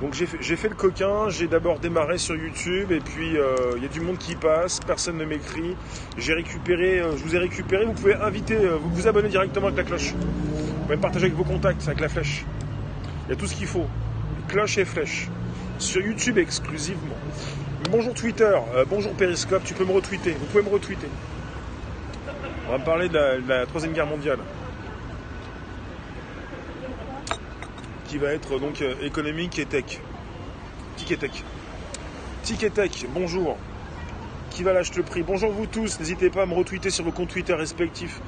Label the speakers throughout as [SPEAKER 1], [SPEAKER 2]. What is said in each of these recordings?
[SPEAKER 1] Donc j'ai fait, le coquin, j'ai d'abord démarré sur YouTube et puis euh, il y a du monde qui passe, personne ne m'écrit. J'ai récupéré, euh, je vous ai récupéré, vous pouvez inviter, euh, vous vous abonner directement avec la cloche. Vous pouvez partager avec vos contacts, avec la flèche. Il y a tout ce qu'il faut. Cloche et flèche. Sur YouTube exclusivement. Bonjour Twitter, bonjour Periscope, tu peux me retweeter, vous pouvez me retweeter. On va parler de la Troisième Guerre mondiale. Qui va être donc euh, économique et tech. Tic et tech. Tic et tech, bonjour. Qui va lâcher le prix? Bonjour vous tous, n'hésitez pas à me retweeter sur vos comptes Twitter respectifs.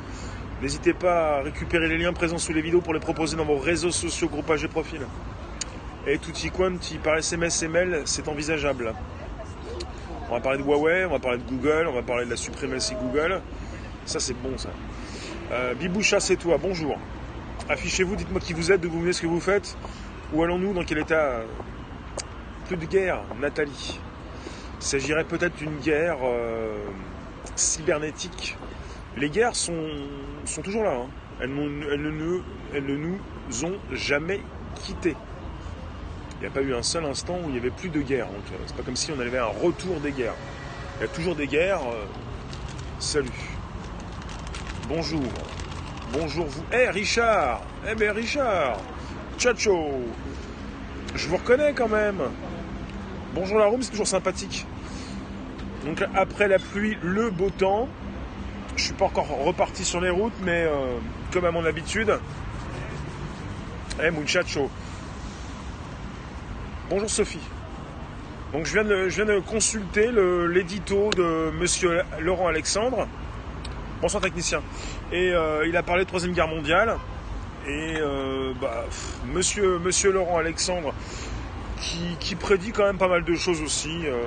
[SPEAKER 1] N'hésitez pas à récupérer les liens présents sous les vidéos pour les proposer dans vos réseaux sociaux, groupages et profils. Et tutti quanti par SMS et mail, c'est envisageable. On va parler de Huawei, on va parler de Google, on va parler de la suprématie Google. Ça, c'est bon, ça. Euh, Biboucha, c'est toi, bonjour. Affichez-vous, dites-moi qui vous êtes, d'où vous venez, ce que vous faites. Où allons-nous, dans quel état Plus de guerre, Nathalie? Il s'agirait peut-être d'une guerre euh, cybernétique. Les guerres sont, sont toujours là. hein. Elles, ne, nous- elles nous ont jamais quittés. Il n'y a pas eu un seul instant où il n'y avait plus de guerre. Donc, euh, C'est pas comme si on avait un retour des guerres. Il y a toujours des guerres. euh, Salut. Bonjour. Bonjour vous. Eh Richard Eh ben Richard Tchacho Je vous reconnais quand même. Bonjour la room, c'est toujours sympathique. Donc après la pluie, le beau temps. Je suis pas encore reparti sur les routes, mais euh, comme à mon habitude. Eh muchacho. Bonjour Sophie. Donc je viens de, je viens de consulter l'édito de Monsieur Laurent Alexandre. Bonsoir technicien. Et euh, il a parlé de Troisième Guerre mondiale. Et euh, bah, monsieur, monsieur Laurent Alexandre, qui, prédit quand même pas mal de choses aussi. euh,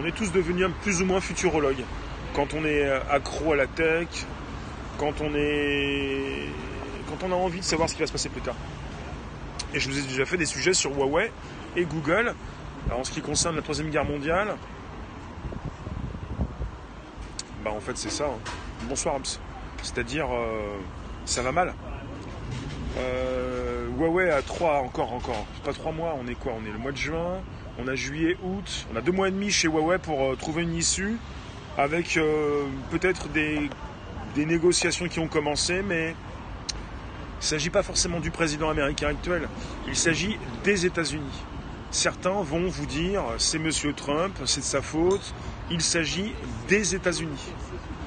[SPEAKER 1] on est tous devenus plus ou moins futurologues. Quand on est accro à la tech, quand on est. quand on a envie de savoir ce qui va se passer plus tard. Et je vous ai déjà fait des sujets sur Huawei et Google. Alors, en ce qui concerne la Troisième Guerre mondiale, bah en fait c'est ça. hein. Bonsoir Abs. C'est-à-dire, euh, ça va mal. Euh, Huawei a trois, encore, encore, pas trois mois, on est quoi? On est le mois de juin, on a juillet, août, on a deux mois et demi chez Huawei pour euh, trouver une issue avec peut-être des, des négociations qui ont commencé, mais il ne s'agit pas forcément du président américain actuel, il s'agit des États-Unis. Certains vont vous dire c'est Monsieur Trump, c'est de sa faute, il s'agit des États-Unis.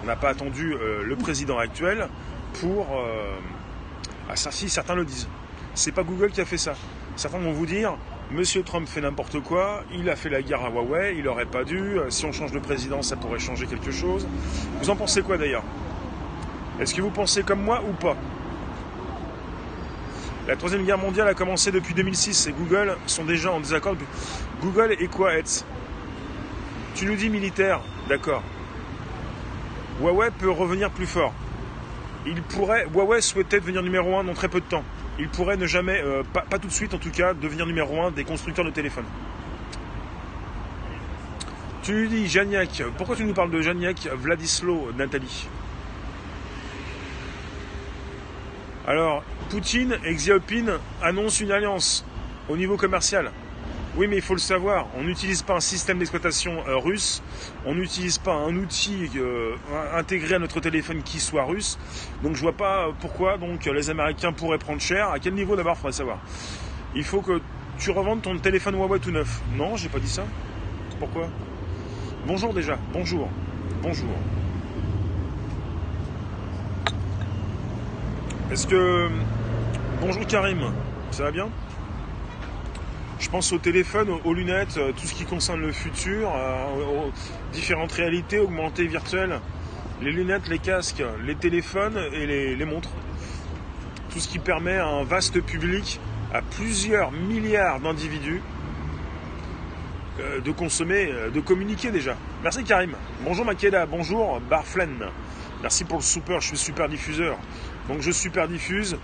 [SPEAKER 1] On n'a pas attendu euh, le président actuel pour. euh, ah, ça, si, certains le disent. C'est pas Google qui a fait ça. Certains vont vous dire Monsieur Trump fait n'importe quoi, il a fait la guerre à Huawei, il aurait pas dû, euh, si on change de président, ça pourrait changer quelque chose. Vous en pensez quoi d'ailleurs? Est-ce que vous pensez comme moi ou pas? La Troisième Guerre mondiale a commencé depuis 2006 et Google sont déjà en désaccord. Google est quoi, Hetz? Tu nous dis militaire, d'accord. Huawei peut revenir plus fort. Il pourrait, Huawei souhaitait devenir numéro 1 dans très peu de temps. Il pourrait ne jamais, euh, pas, tout de suite en tout cas, devenir numéro 1 des constructeurs de téléphones. Tu nous dis Janiak, pourquoi tu nous parles de Janiak, Vladislo, Nathalie? Alors, Poutine et Xiaoping annoncent une alliance au niveau commercial. Oui, mais il faut le savoir, on n'utilise pas un système d'exploitation euh, russe, on n'utilise pas un outil euh, intégré à notre téléphone qui soit russe. Donc je vois pas pourquoi donc les Américains pourraient prendre cher. À quel niveau d'abord, faudrait savoir. Il faut que tu revendes ton téléphone Huawei tout neuf. Non, j'ai pas dit ça. Pourquoi? Bonjour déjà. Bonjour. Bonjour. Est-ce que bonjour Karim, ça va bien? Je pense au téléphone, aux, lunettes, euh, tout ce qui concerne le futur, euh, aux, différentes réalités augmentées, virtuelles, les lunettes, les casques, les téléphones et les, montres. Tout ce qui permet à un vaste public, à plusieurs milliards d'individus, euh, de consommer, de communiquer déjà. Merci Karim. Bonjour Makeda, bonjour Barflen. Merci pour le super, je suis super diffuseur. Donc je super diffuse,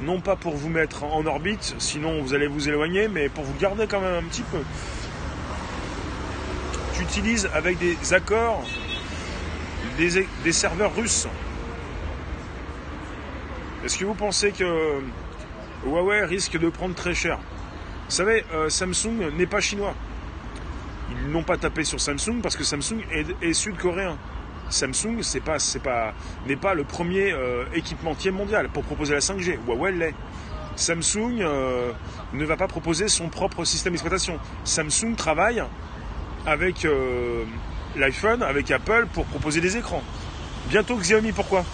[SPEAKER 1] non pas pour vous mettre en orbite, sinon vous allez vous éloigner, mais pour vous garder quand même un petit peu. Tu utilises avec des accords des, serveurs russes. Est-ce que vous pensez que Huawei risque de prendre très cher? Vous savez, euh, Samsung n'est pas chinois. Ils n'ont pas tapé sur Samsung parce que Samsung est, sud-coréen. Samsung, n'est pas le premier euh, équipementier mondial pour proposer la 5G. Huawei l'est. Samsung euh, ne va pas proposer son propre système d'exploitation. Samsung travaille avec l'iPhone, avec Apple pour proposer des écrans. Bientôt Xiaomi, pourquoi?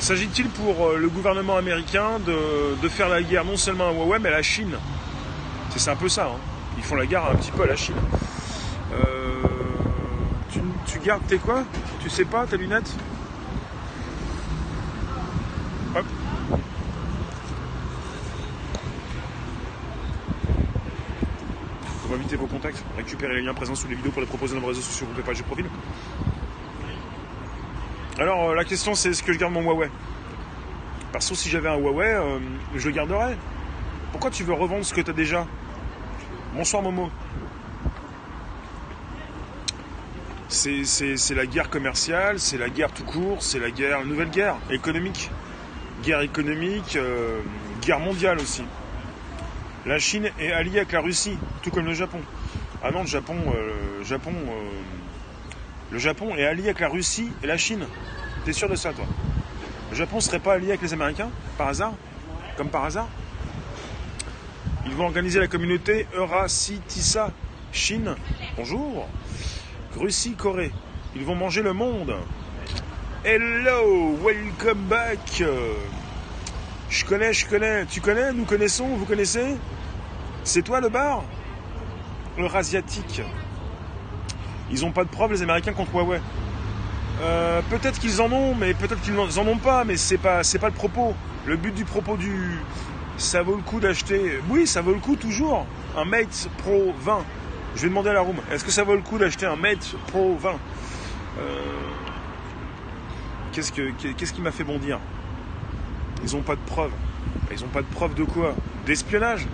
[SPEAKER 1] S'agit-il pour euh, le gouvernement américain de, faire la guerre non seulement à Huawei, mais à la Chine? C'est un peu ça. Hein. Ils font la guerre un petit peu à la Chine. Euh, tu, gardes tes quoi Tu sais pas, tes lunettes Hop. Pour éviter vos contacts, récupérer les liens présents sous les vidéos pour les proposer dans vos réseaux sociaux, vous pages de profil. Alors euh, la question c'est est-ce que je garde mon Huawei? Parce que si j'avais un Huawei, euh, je le garderais. Pourquoi tu veux revendre ce que tu as déjà? Bonsoir Momo. C'est la guerre commerciale, c'est la guerre tout court, c'est la guerre, nouvelle guerre économique. Guerre économique, euh, guerre mondiale aussi. La Chine est alliée avec la Russie, tout comme le Japon. Ah non, le Japon, Japon le Japon est allié avec la Russie et la Chine. T'es sûr de ça, toi? Le Japon serait pas allié avec les Américains, par hasard? Comme par hasard? Ils vont organiser la communauté Eurasitissa Chine. Bonjour. Russie, Corée. Ils vont manger le monde. Hello, welcome back. Je connais, je connais. Tu connais Nous connaissons Vous connaissez? C'est toi le bar? Eurasiatique. Ils n'ont pas de preuves, les Américains, contre Huawei. Euh, peut-être qu'ils en ont, mais peut-être qu'ils n'en ont pas, mais c'est pas, c'est pas le propos. Le but du propos du. Ça vaut le coup d'acheter. Oui, ça vaut le coup toujours. Un Mate Pro 20. Je vais demander à la room. Est-ce que ça vaut le coup d'acheter un Mate Pro 20 euh, Qu'est-ce, que, qu'est-ce qui m'a fait bondir? Ils n'ont pas de preuves. Ils n'ont pas de preuves de quoi? D'espionnage?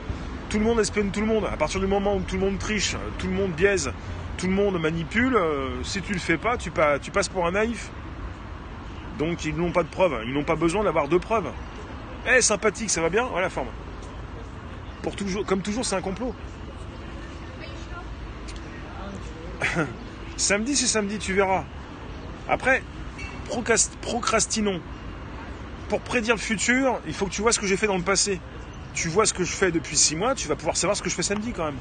[SPEAKER 1] Tout le monde espionne tout le monde. À partir du moment où tout le monde triche, tout le monde biaise, tout le monde manipule. Euh, si tu le fais pas, tu, passes pour un naïf. Donc ils n'ont pas de preuves. Ils n'ont pas besoin d'avoir de preuves. Eh, sympathique, ça va bien? Voilà la forme. Pour comme toujours, c'est un complot. samedi, c'est samedi, tu verras. Après, procrastinons. Pour prédire le futur, il faut que tu vois ce que j'ai fait dans le passé. Tu vois ce que je fais depuis six mois, tu vas pouvoir savoir ce que je fais samedi quand même.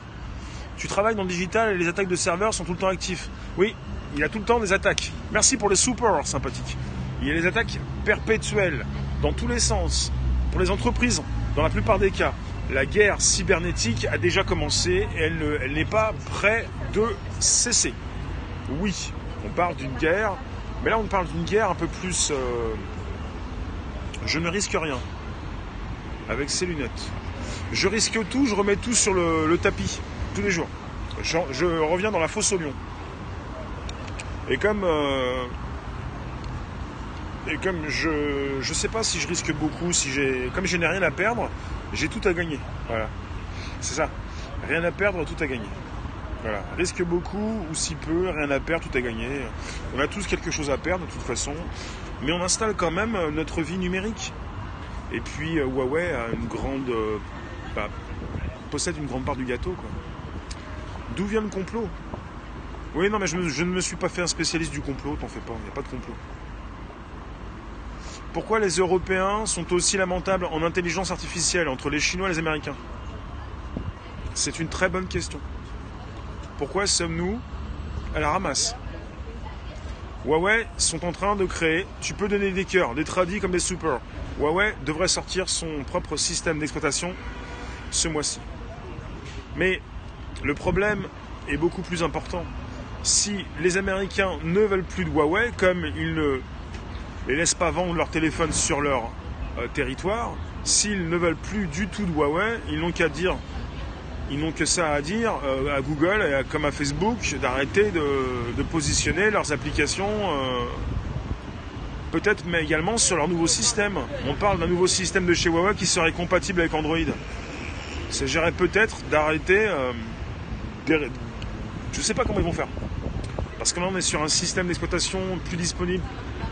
[SPEAKER 1] Tu travailles dans le digital et les attaques de serveurs sont tout le temps actifs. Oui, il y a tout le temps des attaques. Merci pour le super sympathique. Il y a des attaques perpétuelles, dans tous les sens. Pour les entreprises, dans la plupart des cas, la guerre cybernétique a déjà commencé et elle, n'est pas près de cesser. Oui, on parle d'une guerre, mais là on parle d'une guerre un peu plus... Euh, je ne risque rien avec ces lunettes. Je risque tout, je remets tout sur le tapis tous les jours. Je, reviens dans la fosse au lion. Et comme, euh, et comme je ne sais pas si je risque beaucoup, si j'ai comme je n'ai rien à perdre, j'ai tout à gagner. Voilà. C'est ça. Rien à perdre, tout à gagner. Voilà. Risque beaucoup ou si peu, rien à perdre, tout à gagner. On a tous quelque chose à perdre de toute façon, mais on installe quand même notre vie numérique. Et puis euh, Huawei a une grande, euh, bah, possède une grande part du gâteau. D'où vient le complot? Oui, non, mais je, ne me suis pas fait un spécialiste du complot, t'en fais pas, il n'y a pas de complot. Pourquoi les Européens sont aussi lamentables en intelligence artificielle entre les Chinois et les Américains? C'est une très bonne question. Pourquoi sommes-nous à la ramasse? Huawei sont en train de créer, tu peux donner des cœurs, des tradis comme des super. Huawei devrait sortir son propre système d'exploitation ce mois-ci. Mais le problème est beaucoup plus important. Si les Américains ne veulent plus de Huawei, comme ils ne les laissent pas vendre leur téléphone sur leur euh, territoire, s'ils ne veulent plus du tout de Huawei, ils n'ont qu'à dire, ils n'ont que ça à dire euh, à Google et comme à Facebook d'arrêter de, positionner leurs applications. Euh, peut-être, mais également sur leur nouveau système. On parle d'un nouveau système de chez Huawei qui serait compatible avec Android. Il s'agirait peut-être d'arrêter je ne sais pas comment ils vont faire. Parce que là, on est sur un système d'exploitation plus disponible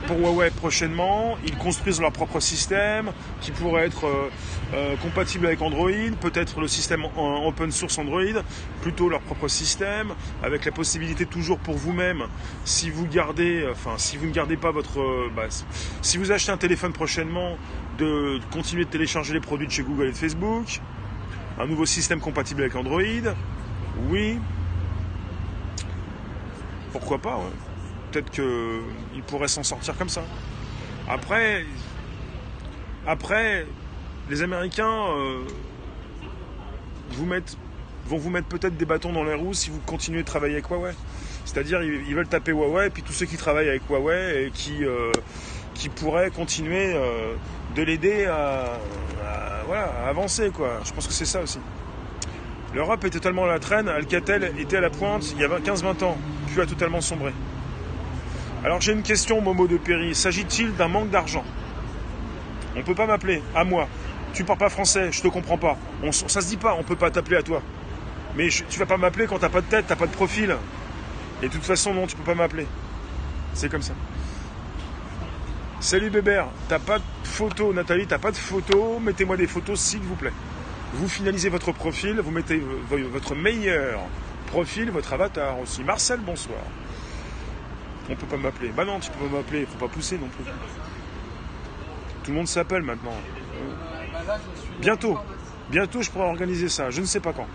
[SPEAKER 1] pour Huawei prochainement. Ils construisent leur propre système qui pourrait être euh, euh, compatible avec Android, peut-être le système en open source Android, plutôt leur propre système, avec la possibilité toujours pour vous-même, si vous gardez, enfin si vous ne gardez pas votre, euh, bah, si vous achetez un téléphone prochainement, de continuer de télécharger les produits de chez Google et de Facebook, un nouveau système compatible avec Android, oui, pourquoi pas, peut-être qu'il pourrait s'en sortir comme ça. Après, après, les Américains euh, vont vous mettre peut-être des bâtons dans les roues si vous continuez de travailler avec Huawei. C'est-à-dire, ils, veulent taper Huawei, et puis tous ceux qui travaillent avec Huawei et qui, euh, pourraient continuer euh, de l'aider à, avancer. Je pense que c'est ça aussi. L'Europe est totalement à la traîne. Alcatel était à la pointe il y a 15-20 ans, puis a totalement sombré. Alors j'ai une question, Momo de Perry. S'agit-il d'un manque d'argent? On ne peut pas m'appeler, à moi. Tu parles pas français, je te comprends pas. On, ça se dit pas, on peut pas t'appeler à toi. Mais tu vas pas m'appeler quand t'as pas de tête, t'as pas de profil. Et de toute façon, non, tu peux pas m'appeler. C'est comme ça. Salut Bébert, t'as pas de photo, Nathalie, t'as pas de photo, mettez-moi des photos s'il vous plaît. Vous finalisez votre profil, vous mettez votre meilleur profil, votre avatar aussi. Marcel, bonsoir. On peut pas m'appeler. Bah non, tu peux pas m'appeler, faut pas pousser non plus. Tout le monde s'appelle maintenant. Bientôt. Bientôt, je pourrai organiser ça. Je ne sais pas quand.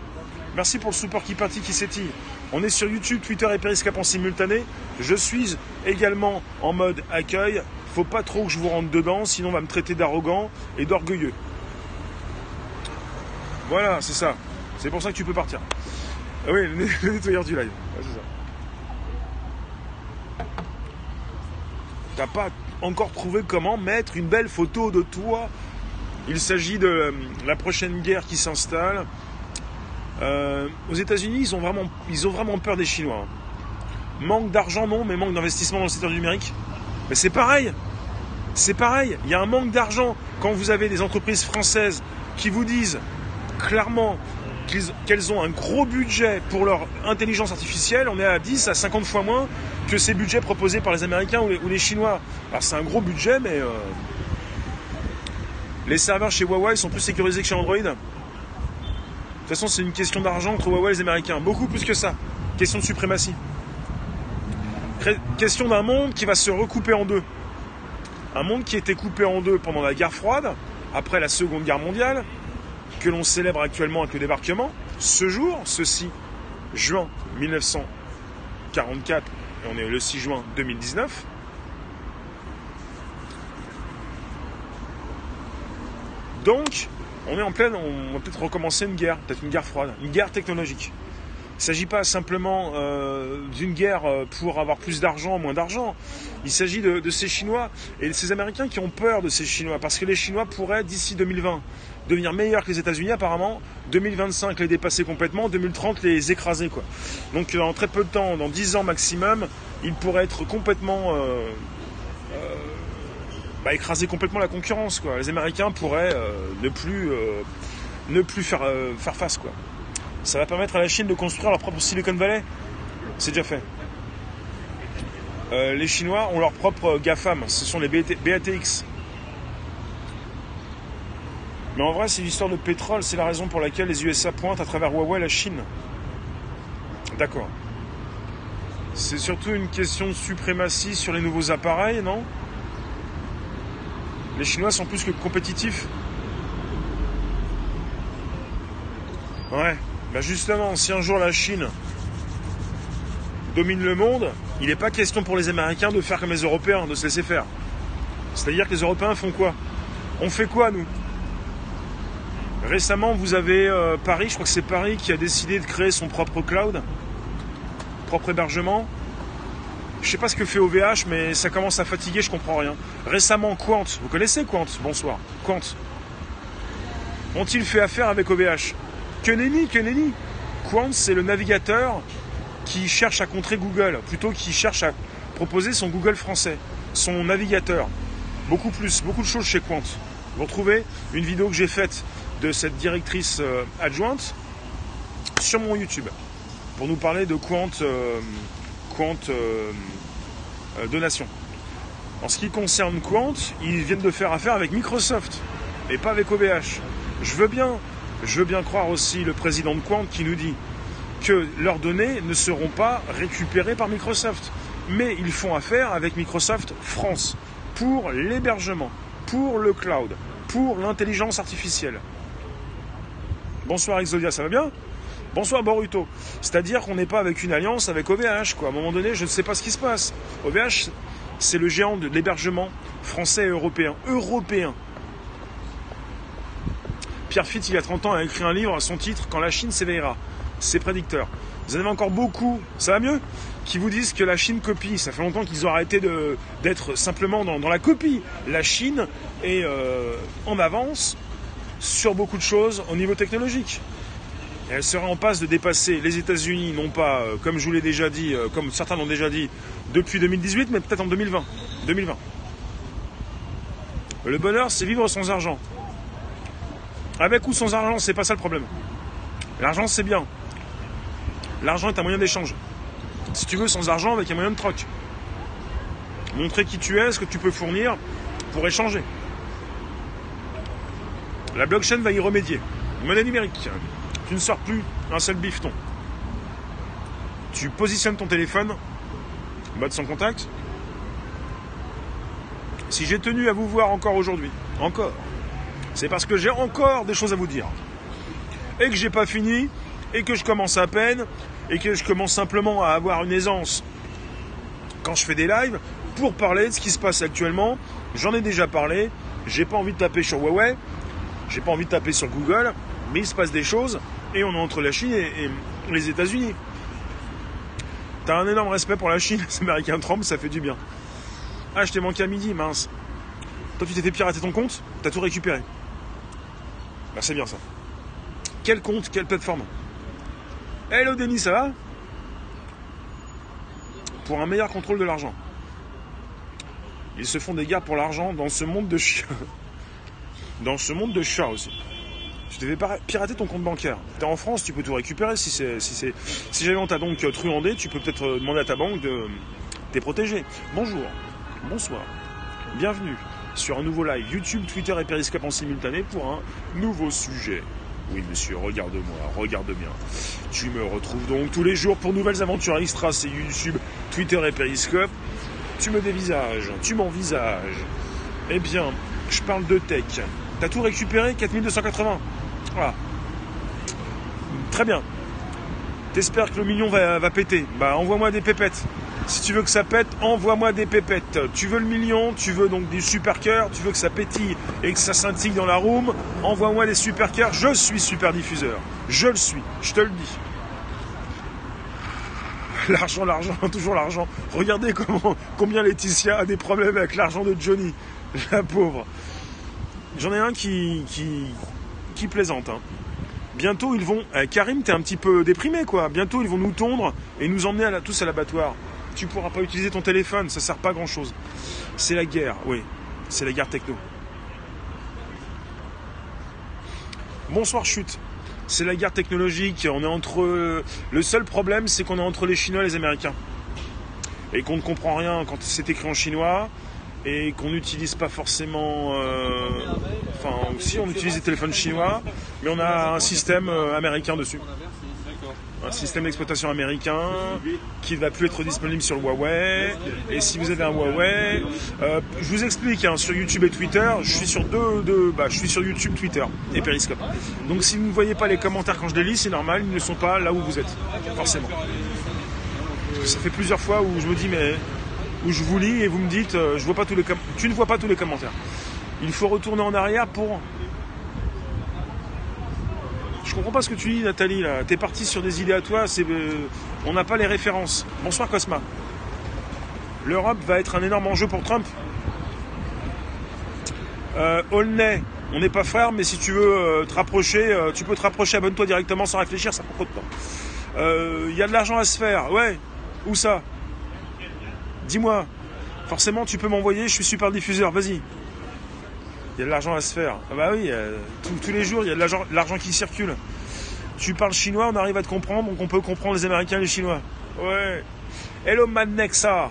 [SPEAKER 1] Merci pour le support qui partit, qui s'étille. On est sur YouTube, Twitter et Periscope en simultané. Je suis également en mode accueil. Faut pas trop que je vous rentre dedans, sinon on va me traiter d'arrogant et d'orgueilleux. Voilà, c'est ça. C'est pour ça que tu peux partir. Ah oui, le nettoyeur du live. c'est ça. T'as pas encore trouvé comment mettre une belle photo de toi il s'agit de euh, la prochaine guerre qui s'installe. Euh, aux États-Unis, ils, ont vraiment, ils ont vraiment peur des Chinois. Manque d'argent, non, mais manque d'investissement dans le secteur numérique. Mais c'est pareil. C'est pareil. Il y a un manque d'argent quand vous avez des entreprises françaises qui vous disent clairement qu'elles ont un gros budget pour leur intelligence artificielle. On est à 10 à 50 fois moins que ces budgets proposés par les Américains ou les, Chinois. Alors c'est un gros budget, mais euh, les serveurs chez Huawei sont plus sécurisés que chez Android. De toute façon, c'est une question d'argent entre Huawei et les Américains. Beaucoup plus que ça. Question de suprématie. Question d'un monde qui va se recouper en deux. Un monde qui été coupé en deux pendant la guerre froide, après la Seconde Guerre mondiale, que l'on célèbre actuellement avec le débarquement. Ce jour, ceci, juin 1944, et on est le 6 juin 2019, Donc, on est en pleine, on va peut-être recommencer une guerre, peut-être une guerre froide, une guerre technologique. Il ne s'agit pas simplement euh, d'une guerre euh, pour avoir plus d'argent, moins d'argent. Il s'agit de, de, ces Chinois et de ces Américains qui ont peur de ces Chinois, parce que les Chinois pourraient, d'ici 2020, devenir meilleurs que les États-Unis apparemment, 2025 les dépasser complètement, 2030 les écraser. Quoi. Donc dans très peu de temps, dans 10 ans maximum, ils pourraient être complètement... Euh, bah, écraser complètement la concurrence. Quoi. Les Américains pourraient euh, ne plus, euh, ne plus faire, euh, faire face. Quoi. Ça va permettre à la Chine de construire leur propre Silicon Valley. C'est déjà fait. les Chinois ont leur propre GAFAM, ce sont les BATX. Mais en vrai, c'est l'histoire de pétrole, c'est la raison pour laquelle les USA pointent à travers Huawei la Chine. D'accord. C'est surtout une question de suprématie sur les nouveaux appareils, non? Les Chinois sont plus que compétitifs. Ouais, bah justement, si un jour la Chine domine le monde, il n'est pas question pour les Américains de faire comme les Européens, de se laisser faire. C'est-à-dire que les Européens font quoi? On fait quoi, nous? Récemment, vous avez euh, Paris, je crois que c'est Paris qui a décidé de créer son propre cloud, propre hébergement. Je sais pas ce que fait OVH, mais ça commence à fatiguer, je comprends rien. Récemment, Quant, vous connaissez Quant? Bonsoir. Quant. Ont-ils fait affaire avec OVH Que nenni, que nenni. Quant, c'est le navigateur qui cherche à contrer Google, plutôt qui cherche à proposer son Google français, son navigateur. Beaucoup plus, beaucoup de choses chez Quant. Vous retrouvez une vidéo que j'ai faite de cette directrice euh, adjointe sur mon YouTube pour nous parler de Quant. Euh, compte euh, euh, donation. En ce qui concerne Quant, ils viennent de faire affaire avec Microsoft et pas avec OVH. Je veux bien, je veux bien croire aussi le président de Quant qui nous dit que leurs données ne seront pas récupérées par Microsoft. Mais ils font affaire avec Microsoft France pour l'hébergement, pour le cloud, pour l'intelligence artificielle. Bonsoir Exodia, ça va bien? Bonsoir Boruto. C'est-à-dire qu'on n'est pas avec une alliance avec OVH, quoi. À un moment donné, je ne sais pas ce qui se passe. OVH, c'est le géant de l'hébergement français et européen. Européen. Pierre Fitt, il y a 30 ans, a écrit un livre à son titre Quand la Chine s'éveillera. C'est prédicteur. Vous en avez encore beaucoup, ça va mieux? Qui vous disent que la Chine copie. Ça fait longtemps qu'ils ont arrêté d'être simplement dans, la copie. La Chine est euh, en avance sur beaucoup de choses au niveau technologique. elle sera en passe de dépasser les États-Unis, non pas, euh, comme je vous l'ai déjà dit, euh, comme certains l'ont déjà dit, depuis 2018, mais peut-être en 2020. 2020. Le bonheur, c'est vivre sans argent. Avec ou sans argent, c'est pas ça le problème. L'argent, c'est bien. L'argent est un moyen d'échange. Si tu veux, sans argent, avec un moyen de troc. Montrer qui tu es, ce que tu peux fournir pour échanger. La blockchain va y remédier. Monnaie numérique. Tu ne sors plus un seul bifton. Tu positionnes ton téléphone, mode sans contact. Si j'ai tenu à vous voir encore aujourd'hui, encore, c'est parce que j'ai encore des choses à vous dire. Et que j'ai pas fini, et que je commence à peine, et que je commence simplement à avoir une aisance quand je fais des lives pour parler de ce qui se passe actuellement. J'en ai déjà parlé, j'ai pas envie de taper sur Huawei, j'ai pas envie de taper sur Google, mais il se passe des choses et on est entre la Chine et, les États-Unis. T'as un énorme respect pour la Chine, les Américains Trump, ça fait du bien. Ah, je t'ai manqué à midi, mince. Toi, tu t'es fait pirater ton compte, t'as tout récupéré. Bah, c'est bien ça. Quel compte, quelle plateforme? Hello Denis, ça va? Pour un meilleur contrôle de l'argent. Ils se font des guerres pour l'argent dans ce monde de chiens. dans ce monde de chats aussi. Tu devais pirater ton compte bancaire. Tu es en France, tu peux tout récupérer. Si, c'est, si, si jamais on t'a donc truandé, tu peux peut-être euh, demander à ta banque de t'es protégé. Bonjour, bonsoir, bienvenue sur un nouveau live YouTube, Twitter et Periscope en simultané pour un nouveau sujet. Oui, monsieur, regarde-moi, regarde bien. Tu me retrouves donc tous les jours pour nouvelles aventures extra, c'est YouTube, Twitter et Periscope. Tu me dévisages, tu m'envisages. Eh bien, je parle de tech. T'as tout récupéré 4280 Voilà. Très bien. T'espères que le million va, péter Bah envoie-moi des pépettes. Si tu veux que ça pète, envoie-moi des pépettes. Tu veux le million, tu veux donc des super cœurs, tu veux que ça pétille et que ça scintille dans la room, envoie-moi des super cœurs. Je suis super diffuseur. Je le suis, je te le dis. L'argent, l'argent, toujours l'argent. Regardez combien Laetitia a des problèmes avec l'argent de Johnny. La pauvre. J'en ai un qui, qui, plaisante. Hein. Bientôt ils vont. Eh, Karim, t'es un petit peu déprimé quoi. Bientôt ils vont nous tondre et nous emmener à tous à l'abattoir tu pourras pas utiliser ton téléphone, ça sert pas grand chose. C'est la guerre, oui, c'est la guerre techno. Bonsoir chute. C'est la guerre technologique. On est entre. Le seul problème, c'est qu'on est entre les Chinois et les Américains. Et qu'on ne comprend rien quand c'est écrit en chinois. Et qu'on n'utilise pas forcément. Euh, enfin, aussi, on utilise des téléphones chinois. Mais on a un système euh, américain dessus un système d'exploitation américain qui ne va plus être disponible sur le Huawei. Et si vous avez un Huawei, euh, je vous explique, hein, sur YouTube et Twitter, je suis sur deux, bah, je suis sur YouTube, Twitter et Periscope. Donc si vous ne voyez pas les commentaires quand je les lis, c'est normal, ils ne sont pas là où vous êtes, forcément. Ça fait plusieurs fois où je me dis, mais où je vous lis et vous me dites, euh, je vois pas tous les tu ne vois pas tous les commentaires. Il faut retourner en arrière pour je comprends pas ce que tu dis, Nathalie. Là, t'es parti sur des idées à toi. C'est, euh, on n'a pas les références. Bonsoir, Cosma. L'Europe va être un énorme enjeu pour Trump. Euh, on n'est pas frères, mais si tu veux euh, te rapprocher, tu peux te rapprocher. Abonne-toi directement sans réfléchir, ça prend trop de temps. Il y a de l'argent à se faire. Ouais. Où ça? Dis-moi. Forcément, tu peux m'envoyer. Je suis super diffuseur. Vas-y. Il y a de l'argent à se faire. Ah bah oui, euh, tous les jours, il y a de l'argent qui circule. Tu parles chinois, on arrive à te comprendre, donc on peut comprendre les Américains et les Chinois. Ouais. Hello Madnexa.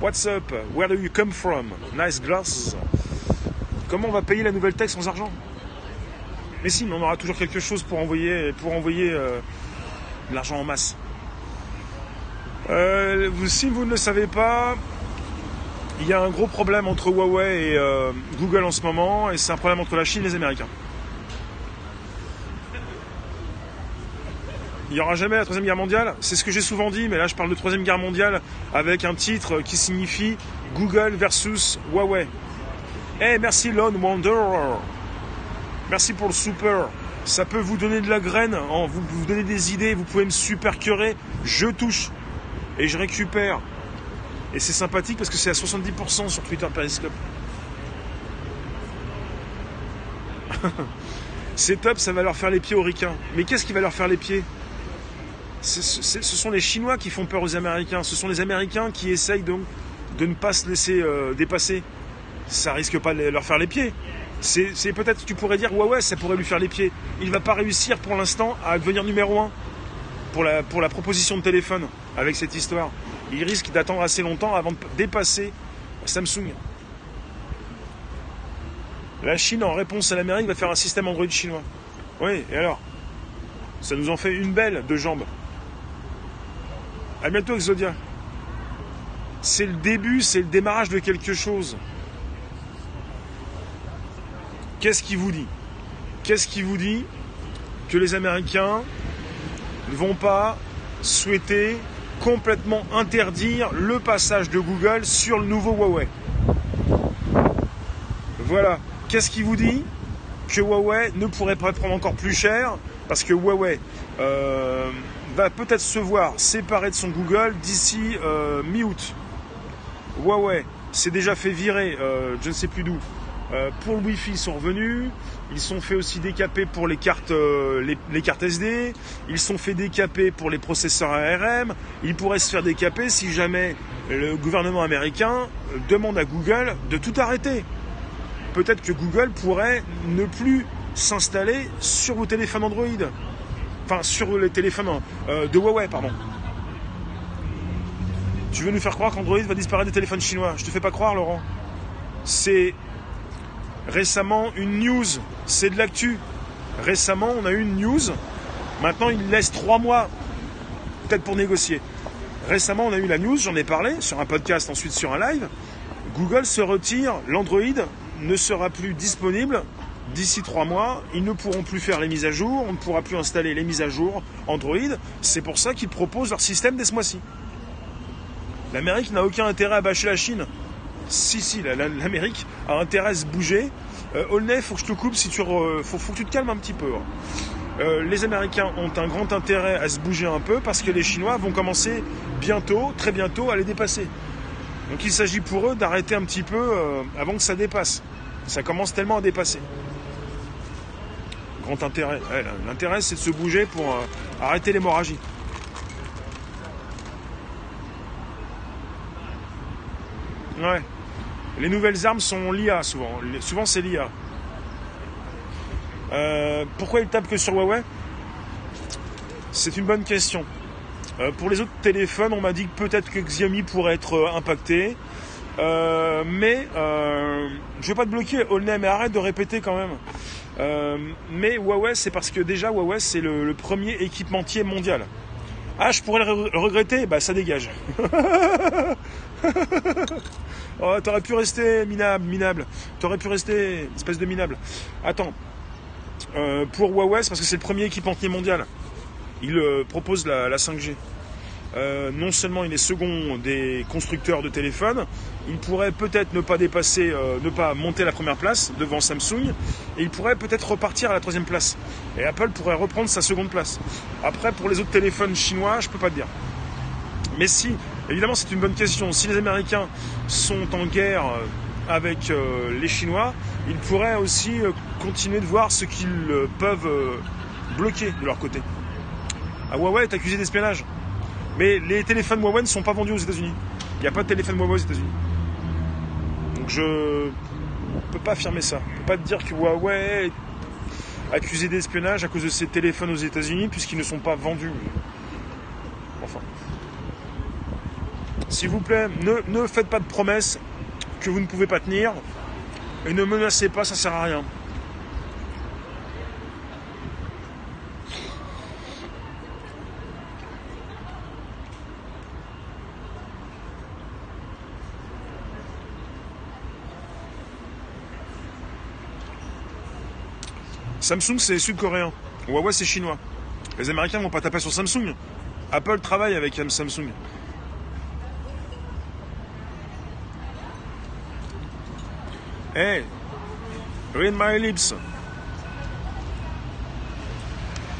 [SPEAKER 1] What's up? Where do you come from? Nice glasses. Comment on va payer la nouvelle tech sans argent? Mais si, mais on aura toujours quelque chose pour envoyer, pour envoyer euh, de l'argent en masse. Euh, si vous ne le savez pas, il y a un gros problème entre Huawei et euh, Google en ce moment, et c'est un problème entre la Chine et les Américains. Il n'y aura jamais la troisième guerre mondiale, c'est ce que j'ai souvent dit, mais là je parle de troisième guerre mondiale avec un titre qui signifie Google versus Huawei. Eh merci Lone Wanderer, merci pour le super. Ça peut vous donner de la graine, hein, vous, vous donner des idées, vous pouvez me super curer, je touche et je récupère. Et c'est sympathique parce que c'est à 70% sur Twitter Periscope. c'est top, ça va leur faire les pieds aux ricains. Mais qu'est-ce qui va leur faire les pieds? Ce sont les Chinois qui font peur aux Américains. Ce sont les Américains qui essayent donc de ne pas se laisser euh, dépasser. Ça risque pas de leur faire les pieds. C'est peut-être, tu pourrais dire, ouais, ouais, ça pourrait lui faire les pieds. Il va pas réussir pour l'instant à devenir numéro un pour la, pour la proposition de téléphone avec cette histoire. Il risque d'attendre assez longtemps avant de dépasser Samsung. La Chine, en réponse à l'Amérique, va faire un système Android chinois. Oui, et alors? Ça nous en fait une belle de jambes. À bientôt, Exodia. C'est le début, c'est le démarrage de quelque chose. Qu'est-ce qui vous dit? Qu'est-ce qui vous dit que les Américains ne vont pas souhaiter complètement interdire le passage de Google sur le nouveau Huawei. Voilà. Qu'est-ce qui vous dit que Huawei ne pourrait pas prendre encore plus cher parce que Huawei euh, va peut-être se voir séparé de son Google d'ici euh, mi-août. Huawei s'est déjà fait virer, euh, je ne sais plus d'où. Euh, pour le Wi-Fi, ils sont revenus. Ils sont fait aussi décaper pour les cartes, euh, les, cartes SD. Ils sont fait décaper pour les processeurs ARM. Ils pourraient se faire décaper si jamais le gouvernement américain euh, demande à Google de tout arrêter. Peut-être que Google pourrait ne plus s'installer sur vos téléphones Android. Enfin, sur les téléphones de Huawei, pardon. Tu veux nous faire croire qu'Android va disparaître des téléphones chinois? Je te fais pas croire, Laurent. C'est récemment une news, c'est de l'actu. Récemment, on a eu une news. Maintenant, il laisse trois mois, peut-être pour négocier. Récemment, on a eu la news, j'en ai parlé sur un podcast, ensuite sur un live. Google se retire, l'Android ne sera plus disponible d'ici trois mois. Ils ne pourront plus faire les mises à jour, on ne pourra plus installer les mises à jour Android. C'est pour ça qu'ils proposent leur système dès ce mois-ci. L'Amérique n'a aucun intérêt à bâcher la Chine. Si, si, la- la- l'Amérique a intérêt à se bouger. Euh, Aulnay, faut que je te coupe si tu. faut, que tu te calmes un petit peu. hein. Euh, les Américains ont un grand intérêt à se bouger un peu parce que les Chinois vont commencer bientôt, très bientôt, à les dépasser. Donc il s'agit pour eux d'arrêter un petit peu euh, avant que ça dépasse. Ça commence tellement à dépasser. Grand intérêt. L'intérêt, c'est de se bouger pour euh, arrêter l'hémorragie. Ouais. Les nouvelles armes sont l'IA souvent. Souvent c'est l'IA. Euh, pourquoi ils tapent que sur Huawei? C'est une bonne question. Euh, pour les autres téléphones, on m'a dit que peut-être que Xiaomi pourrait être euh, impacté. Mais je vais pas te bloquer, Olney, mais arrête de répéter quand même. Mais Huawei, c'est parce que déjà Huawei, c'est le, le premier équipementier mondial. Ah, je pourrais le regretter? Bah, ça dégage. oh, t'aurais pu rester minable, minable. T'aurais pu rester espèce de minable. Attends. Euh, pour Huawei, parce que c'est le premier équipementier mondial. Il euh, propose la, la 5G. Euh, non seulement il est second des constructeurs de téléphones, il pourrait peut-être ne pas dépasser, ne pas monter la première place devant Samsung, et il pourrait peut-être repartir à la troisième place. Et Apple pourrait reprendre sa seconde place. Après, pour les autres téléphones chinois, je peux pas te dire. Mais si, évidemment, c'est une bonne question. Si les Américains sont en guerre euh, avec euh, les Chinois, ils pourraient aussi euh, continuer de voir ce qu'ils peuvent bloquer de leur côté. Ah, Huawei est accusé d'espionnage. Mais les téléphones Huawei ne sont pas vendus aux États-Unis. Il n'y a pas de téléphone Huawei aux États-Unis. Donc je ne peux pas affirmer ça. Je ne peux pas te dire que Huawei est accusé d'espionnage à cause de ses téléphones aux États-Unis puisqu'ils ne sont pas vendus. Enfin. S'il vous plaît, ne, ne faites pas de promesses que vous ne pouvez pas tenir. Et ne menacez pas, ça sert à rien. Samsung, c'est sud-coréen. Huawei, c'est chinois. Les Américains vont pas taper sur Samsung. Apple travaille avec Samsung. Hey, read my lips.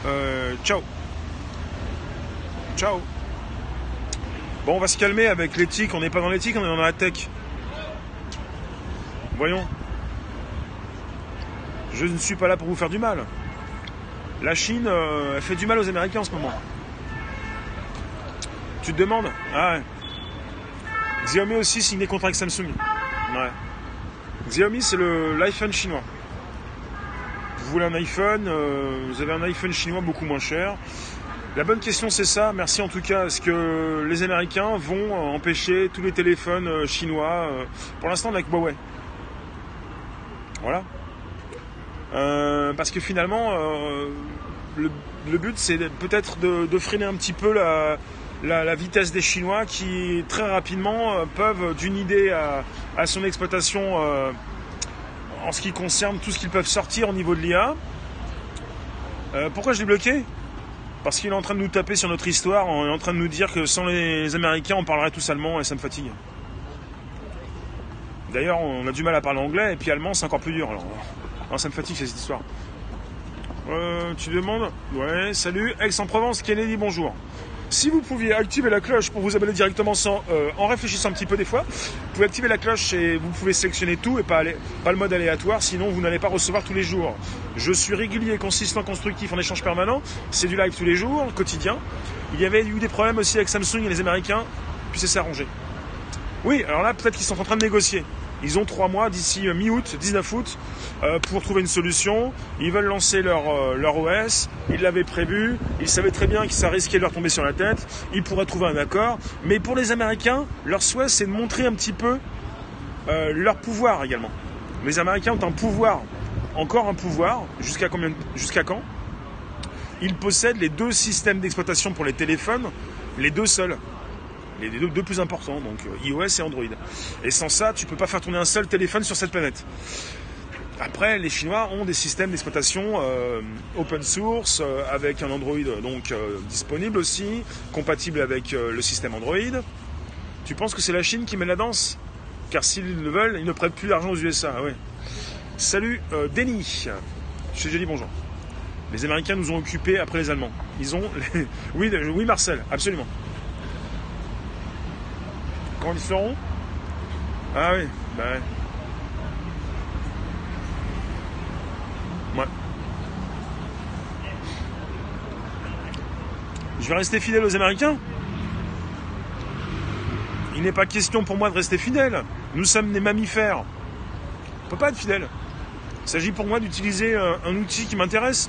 [SPEAKER 1] Euh, ciao. Ciao. Bon, on va se calmer avec l'éthique. On n'est pas dans l'éthique, on est dans la tech. Voyons. Je ne suis pas là pour vous faire du mal. La Chine, euh, elle fait du mal aux Américains en ce moment. Tu te demandes? Ah ouais. Xiaomi aussi signé contrat avec Samsung. Ouais. Xiaomi, c'est l'iPhone chinois. Vous voulez un iPhone, euh, vous avez un iPhone chinois beaucoup moins cher. La bonne question, c'est ça. Merci en tout cas. Est-ce que les Américains vont empêcher tous les téléphones euh, chinois Pour l'instant, avec Huawei. Voilà. Euh, parce que finalement, euh, le, but c'est peut-être de, freiner un petit peu la, vitesse des Chinois qui très rapidement euh, peuvent, d'une idée à, son exploitation en ce qui concerne tout ce qu'ils peuvent sortir au niveau de l'IA. pourquoi je l'ai bloqué? Parce qu'il est en train de nous taper sur notre histoire, il est en train de nous dire que sans les Américains on parlerait tous allemand et ça me fatigue. D'ailleurs, on a du mal à parler anglais et puis allemand c'est encore plus dur. Alors. Ça me fatigue cette histoire. Euh, tu demandes? Ouais, salut. Aix-en-Provence, Kennedy, bonjour. Si vous pouviez activer la cloche pour vous abonner directement sans, euh, en réfléchissant un petit peu des fois, vous pouvez activer la cloche et vous pouvez sélectionner tout et pas, le mode aléatoire, sinon vous n'allez pas recevoir tous les jours. Je suis régulier, consistant, constructif en échange permanent. C'est du live tous les jours, quotidien. Il y avait eu des problèmes aussi avec Samsung et les Américains, puis ça s'est arrangé. Oui, alors là, peut-être qu'ils sont en train de négocier. Ils ont trois mois d'ici euh, mi-août, 19 août, euh, pour trouver une solution. Ils veulent lancer leur, euh, OS. Ils l'avaient prévu. Ils savaient très bien que ça risquait de leur tomber sur la tête. Ils pourraient trouver un accord. Mais pour les Américains, leur souhait, c'est de montrer un petit peu leur pouvoir également. Les Américains ont un pouvoir, encore un pouvoir. Jusqu'à quand? Ils possèdent les deux systèmes d'exploitation pour les téléphones, les deux seuls les deux, plus importants, donc euh, iOS et Android. Et sans ça, tu peux pas faire tourner un seul téléphone sur cette planète. Après, les Chinois ont des systèmes d'exploitation euh, open source euh, avec un Android donc disponible aussi, compatible avec le système Android. Tu penses que c'est la Chine qui mène la danse? Car s'ils le veulent, ils ne prêtent plus d'argent aux USA. Salut Denis. Je suis dit bonjour. Les Américains nous ont occupés après les Allemands. Ils ont. oui, oui, Marcel, absolument. Quand ils seront Ah oui, bah ouais. Je vais rester fidèle aux Américains. Il n'est pas question pour moi de rester fidèle. Nous sommes des mammifères. On ne peut pas être fidèle. Il s'agit pour moi d'utiliser un, un outil qui m'intéresse.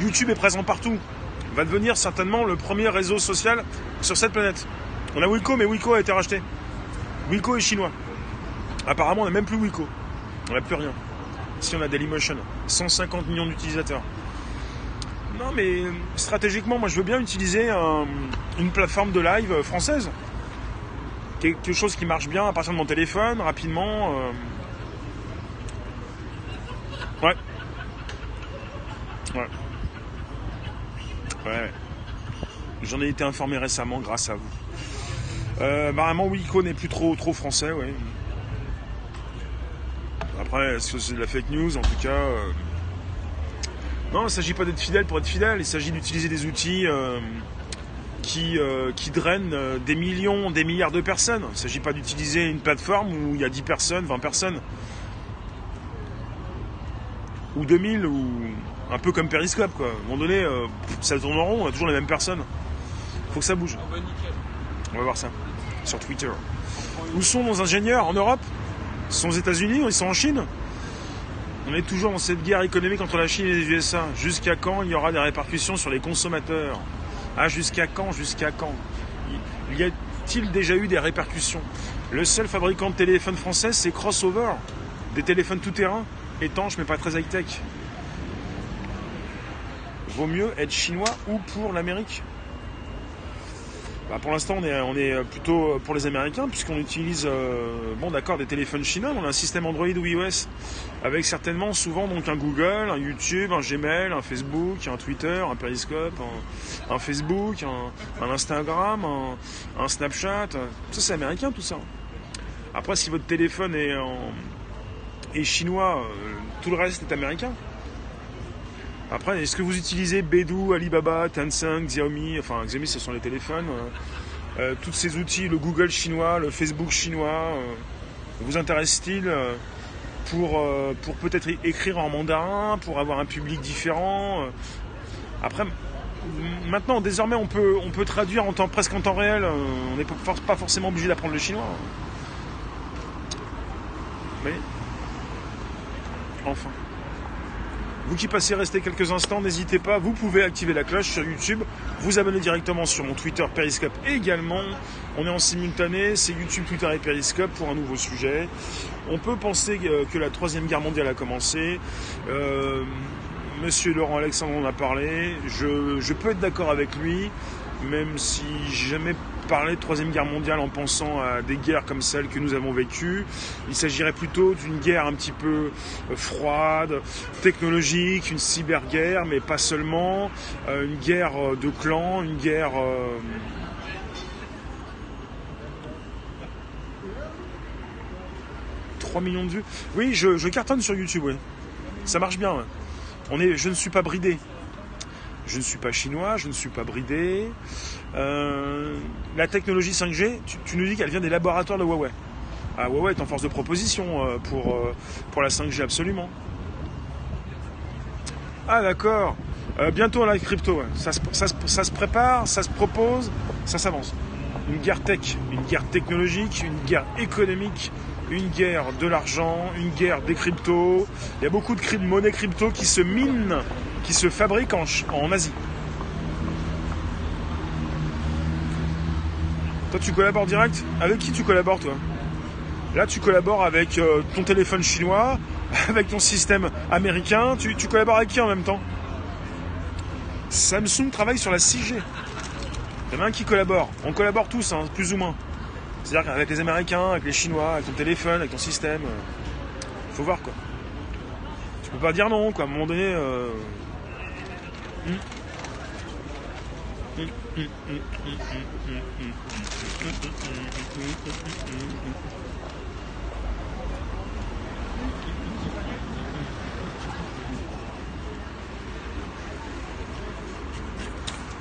[SPEAKER 1] YouTube est présent partout. Va devenir certainement le premier réseau social sur cette planète. On a Wiko, mais Wiko a été racheté. Wiko est chinois. Apparemment, on n'a même plus Wiko. On n'a plus rien. Si on a Dailymotion, 150 millions d'utilisateurs. Non, mais stratégiquement, moi, je veux bien utiliser une plateforme de live française. Quelque chose qui marche bien à partir de mon téléphone, rapidement. Euh. Ouais. Ouais. Ouais. J'en ai été informé récemment grâce à vous. Euh, apparemment, Wiko n'est plus trop, trop français, oui. Après, est-ce que c'est de la fake news En tout cas, euh, non, il ne s'agit pas d'être fidèle pour être fidèle. Il s'agit d'utiliser des outils euh, qui, qui drainent des millions, des milliards de personnes. Il ne s'agit pas d'utiliser une plateforme où il y a 10 personnes, 20 personnes. Ou 2000, ou un peu comme Periscope, quoi. À un moment donné, ça tourne en rond, on a toujours les mêmes personnes. Il faut que ça bouge. On va voir ça sur Twitter. Où sont nos ingénieurs en Europe. Ils sont aux États-Unis Ils sont en Chine. On est toujours dans cette guerre économique entre la Chine et les USA. Jusqu'à quand il y aura des répercussions sur les consommateurs? Ah, jusqu'à quand Jusqu'à quand? Y, a-t-il déjà eu des répercussions? Le seul fabricant de téléphones français, c'est Crossover, des téléphones tout-terrain, étanches mais pas très high-tech. Vaut mieux être chinois ou pour l'Amérique bah, pour l'instant, on est, plutôt pour les Américains, puisqu'on utilise, euh, bon d'accord, des téléphones chinois, on a un système Android ou iOS, avec certainement souvent donc un Google, un YouTube, un Gmail, un Facebook, un Twitter, un Periscope, un, Facebook, un, Instagram, un, Snapchat. Ça, c'est américain tout ça. Après, si votre téléphone est, est chinois, euh, tout le reste est américain. Après, est-ce que vous utilisez Beidou, Alibaba, Tencent, Xiaomi Enfin, Xiaomi, ce sont les téléphones. Euh, euh, tous ces outils, le Google chinois, le Facebook chinois, euh, vous intéresse-t-il pour, pour peut-être écrire en mandarin, pour avoir un public différent Après, maintenant, désormais, on peut, on peut traduire en temps, presque en temps réel. on n'est pas forcément obligé d'apprendre le chinois. Mais, enfin. Vous qui passez rester quelques instants, n'hésitez pas, vous pouvez activer la cloche sur YouTube, vous abonner directement sur mon Twitter Periscope également. On est en simultané, c'est YouTube, Twitter et Periscope pour un nouveau sujet. On peut penser que la troisième guerre mondiale a commencé. Euh, Monsieur Laurent Alexandre en a parlé. Je, peux être d'accord avec lui, même si jamais parler de Troisième Guerre mondiale en pensant à des guerres comme celles que nous avons vécues. Il s'agirait plutôt d'une guerre un petit peu euh, froide, technologique, une cyberguerre, mais pas seulement, euh, une guerre euh, de clans, une guerre... 3 millions de vues. Oui, je, cartonne sur YouTube, oui. Ça marche bien. On est, je ne suis pas bridé. Je ne suis pas chinois, je ne suis pas bridé. Euh, la technologie 5G, tu, nous dis qu'elle vient des laboratoires de Huawei. Ah, Huawei est en force de proposition euh, pour, euh, pour la 5G, absolument. Ah, d'accord. bientôt la crypto, ça, ça, se prépare, ça se propose, ça s'avance. Une guerre tech, une guerre technologique, une guerre économique, une guerre de l'argent, une guerre des cryptos. Il y a beaucoup de monnaies crypto qui se minent, qui se fabriquent en Asie. Toi, tu collabores direct Avec qui tu collabores, toi Là, tu collabores avec euh, ton téléphone chinois, avec ton système américain. Tu, collabores avec qui en même temps Samsung travaille sur la 6G. Il y en a un qui collabore. On collabore tous, hein, plus ou moins. C'est-à-dire qu'avec les Américains, avec les Chinois, avec ton téléphone, avec ton système. Euh, faut voir quoi. Tu peux pas dire non, quoi. À un moment donné. Euh, hmm.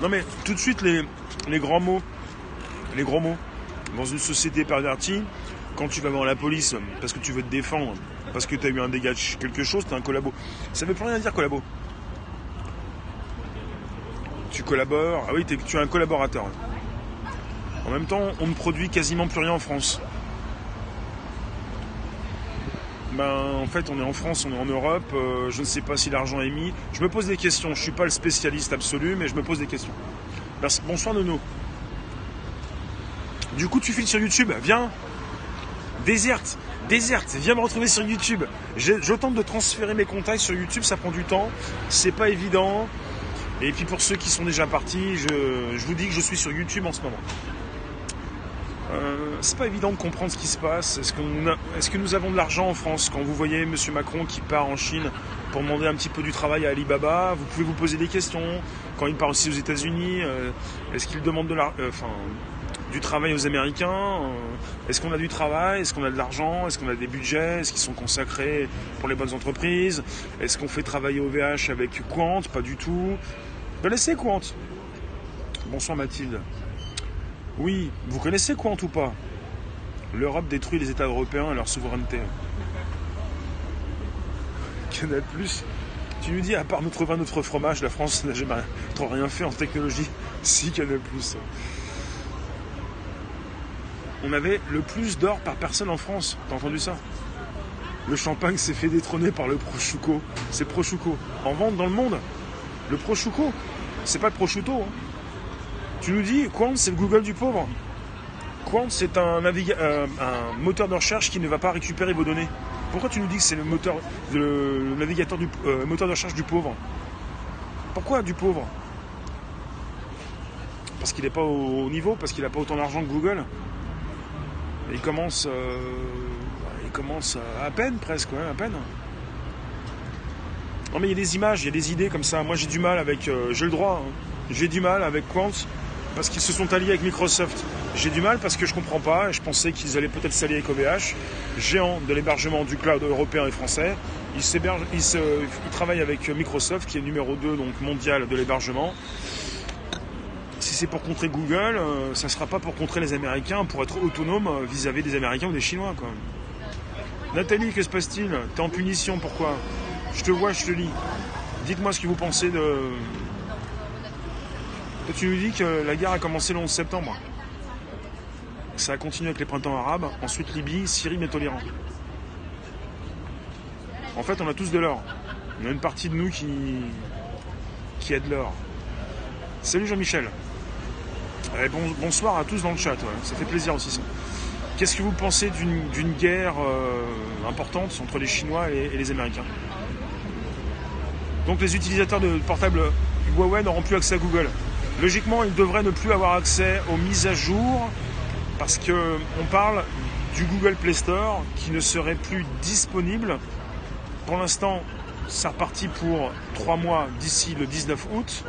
[SPEAKER 1] Non mais tout de suite les, grands mots, les gros mots. Dans une société pervertie, quand tu vas voir la police parce que tu veux te défendre, parce que tu as eu un dégât quelque chose, tu un collabo. Ça veut plus rien dire collabo Ah oui, tu es un collaborateur. En même temps, on ne produit quasiment plus rien en France. Ben, en fait, on est en France, on est en Europe. Euh, je ne sais pas si l'argent est mis. Je me pose des questions. Je ne suis pas le spécialiste absolu, mais je me pose des questions. Merci. Bonsoir, Nono. Du coup, tu files sur YouTube. Viens. Déserte. Déserte. Viens me retrouver sur YouTube. Je tente de transférer mes contacts sur YouTube. Ça prend du temps. C'est pas évident. Et puis pour ceux qui sont déjà partis, je, vous dis que je suis sur YouTube en ce moment. Euh, c'est pas évident de comprendre ce qui se passe. Est-ce, est que nous avons de l'argent en France? Quand vous voyez M. Macron qui part en Chine pour demander un petit peu du travail à Alibaba, vous pouvez vous poser des questions. Quand il part aussi aux États-Unis, euh, est-ce qu'il demande de euh, du travail aux Américains? Est-ce qu'on a du travail? Est-ce qu'on a de l'argent? Est-ce qu'on a des budgets? Est-ce qu'ils sont consacrés pour les bonnes entreprises? Est-ce qu'on fait travailler OVH avec Quant? Pas du tout. Connaissez Quant Bonsoir Mathilde. Oui, vous connaissez Quant ou pas? L'Europe détruit les États européens et leur souveraineté. Canal Plus. Tu nous dis, à part notre vin, notre fromage, la France n'a jamais trop rien fait en technologie. Si, Canal Plus. On avait le plus d'or par personne en France. T'as entendu ça? Le champagne s'est fait détrôner par le prosciutto. C'est prosciutto. En vente dans le monde. Le prosciutto, c'est pas le prosciutto. Hein. Tu nous dis, Quant, c'est le Google du pauvre. Quant, c'est un, euh, un, moteur de recherche qui ne va pas récupérer vos données. Pourquoi tu nous dis que c'est le moteur, le, navigateur du euh, moteur de recherche du pauvre? Pourquoi du pauvre? Parce qu'il n'est pas au, niveau, parce qu'il n'a pas autant d'argent que Google. il commence, euh, il commence à peine presque, à peine. Non mais il y a des images, il y a des idées comme ça. Moi j'ai du mal avec, j'ai le droit, hein. j'ai du mal avec Quant parce qu'ils se sont alliés avec Microsoft. J'ai du mal parce que je comprends pas je pensais qu'ils allaient peut-être s'allier avec OVH, géant de l'hébergement du cloud européen et français. Ils, ils, travaillent avec Microsoft qui est numéro 2 donc mondial de l'hébergement. Si c'est pour contrer Google, euh, ça ne sera pas pour contrer les Américains, pour être autonome euh, vis-à-vis des Américains ou des Chinois. Quoi. Nathalie, que se passe-t-il? T'es en punition, pourquoi? Je te vois, je te lis. Dites-moi ce que vous pensez de, tu nous dis que la guerre a commencé le 11 septembre. Ça a continué avec les printemps arabes, ensuite Libye, Syrie, mais tolérant. En fait, on a tous de l'or. On a une partie de nous qui, qui a de l'or. Salut Jean-Michel. Eh, bonsoir à tous dans le chat, ça fait plaisir aussi ça. Qu'est-ce que vous pensez d'une guerre euh, importante entre les Chinois et, et, les Américains? Donc les utilisateurs de portables Huawei n'auront plus accès à Google. Logiquement, ils devraient ne plus avoir accès aux mises à jour parce qu'on parle du Google Play Store qui ne serait plus disponible. Pour l'instant, ça reparti pour trois mois d'ici le 19 août.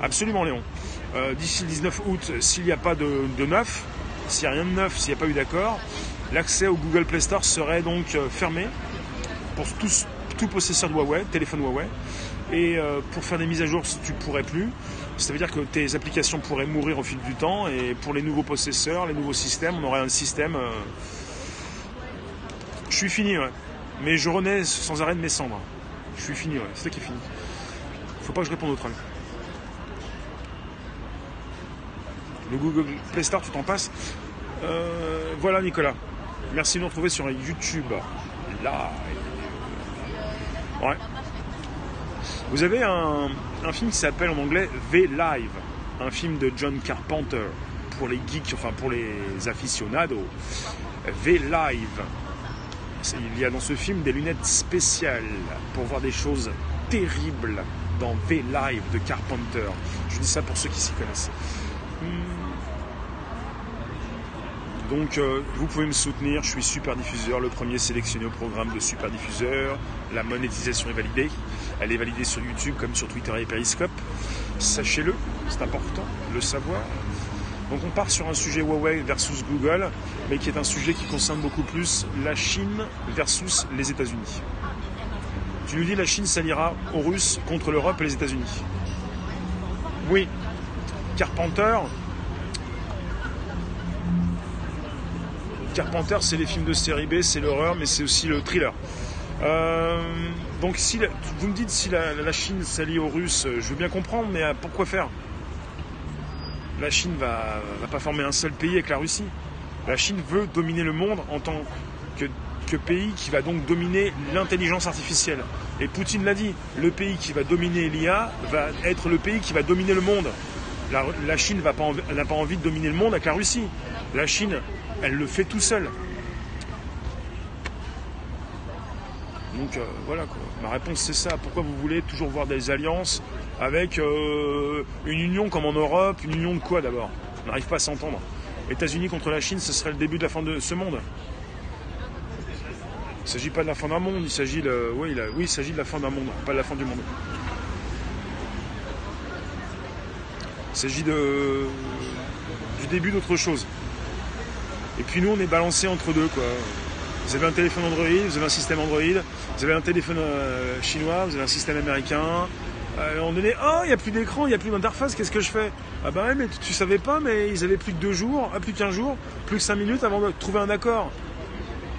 [SPEAKER 1] Absolument, Léon. Euh, d'ici le 19 août, s'il n'y a pas de, neuf, s'il n'y a rien de neuf, s'il n'y a pas eu d'accord, l'accès au Google Play Store serait donc euh, fermé pour tous, tout possesseur de Huawei, téléphone Huawei. Et euh, pour faire des mises à jour, tu pourrais plus. Ça veut dire que tes applications pourraient mourir au fil du temps et pour les nouveaux possesseurs, les nouveaux systèmes, on aurait un système. Euh, je suis fini, ouais. Mais je renais sans arrêt de mes cendres. Je suis fini, ouais. C'est ça qui est fini. Faut pas que je réponde au troll. Le Google Play Store, tu t'en passes. Euh, voilà, Nicolas. Merci de nous retrouver sur YouTube. Là. Ouais. Vous avez un, film qui s'appelle en anglais V Live, un film de John Carpenter pour les geeks, enfin pour les aficionados. V Live. Il y a dans ce film des lunettes spéciales pour voir des choses terribles dans V Live de Carpenter. Je dis ça pour ceux qui s'y connaissent. Hmm. Donc euh, vous pouvez me soutenir, je suis super diffuseur, le premier sélectionné au programme de super diffuseur. La monétisation est validée. Elle est validée sur YouTube comme sur Twitter et Periscope. Sachez-le, c'est important de le savoir. Donc on part sur un sujet Huawei versus Google, mais qui est un sujet qui concerne beaucoup plus la Chine versus les États-Unis. Tu nous dis la Chine s'alliera aux Russes contre l'Europe et les États-Unis. Oui, Carpenter, Carpenter, c'est les films de série B, c'est l'horreur, mais c'est aussi le thriller. Euh, donc si vous me dites si la, Chine s'allie aux Russes, je veux bien comprendre, mais euh, pourquoi faire? La Chine va, pas former un seul pays avec la Russie. La Chine veut dominer le monde en tant que, pays qui va donc dominer l'intelligence artificielle. Et Poutine l'a dit, le pays qui va dominer l'IA va être le pays qui va dominer le monde. La, Chine n'a pas envie de dominer le monde avec la Russie. La Chine elle le fait tout seul. Donc euh, voilà quoi. Ma réponse c'est ça. Pourquoi vous voulez toujours voir des alliances avec euh, une union comme en Europe? Une union de quoi d'abord? On n'arrive pas à s'entendre. États-Unis contre la Chine, ce serait le début de la fin de ce monde. Il ne s'agit pas de la fin d'un monde, il s'agit de... oui, il s'agit de la fin d'un monde, pas de la fin du monde. Il s'agit du début d'autre chose. Et puis nous, on est balancé entre deux, quoi. Vous avez un téléphone Android, vous avez un système Android, vous avez un téléphone euh, chinois, vous avez un système américain. Euh, moment donné, oh, il n'y a plus d'écran, il n'y a plus d'interface, qu'est-ce que je fais? Ah bah ouais, mais tu, savais pas, mais ils avaient plus que deux jours, ah, plus qu'un jour, plus que cinq minutes avant de trouver un accord.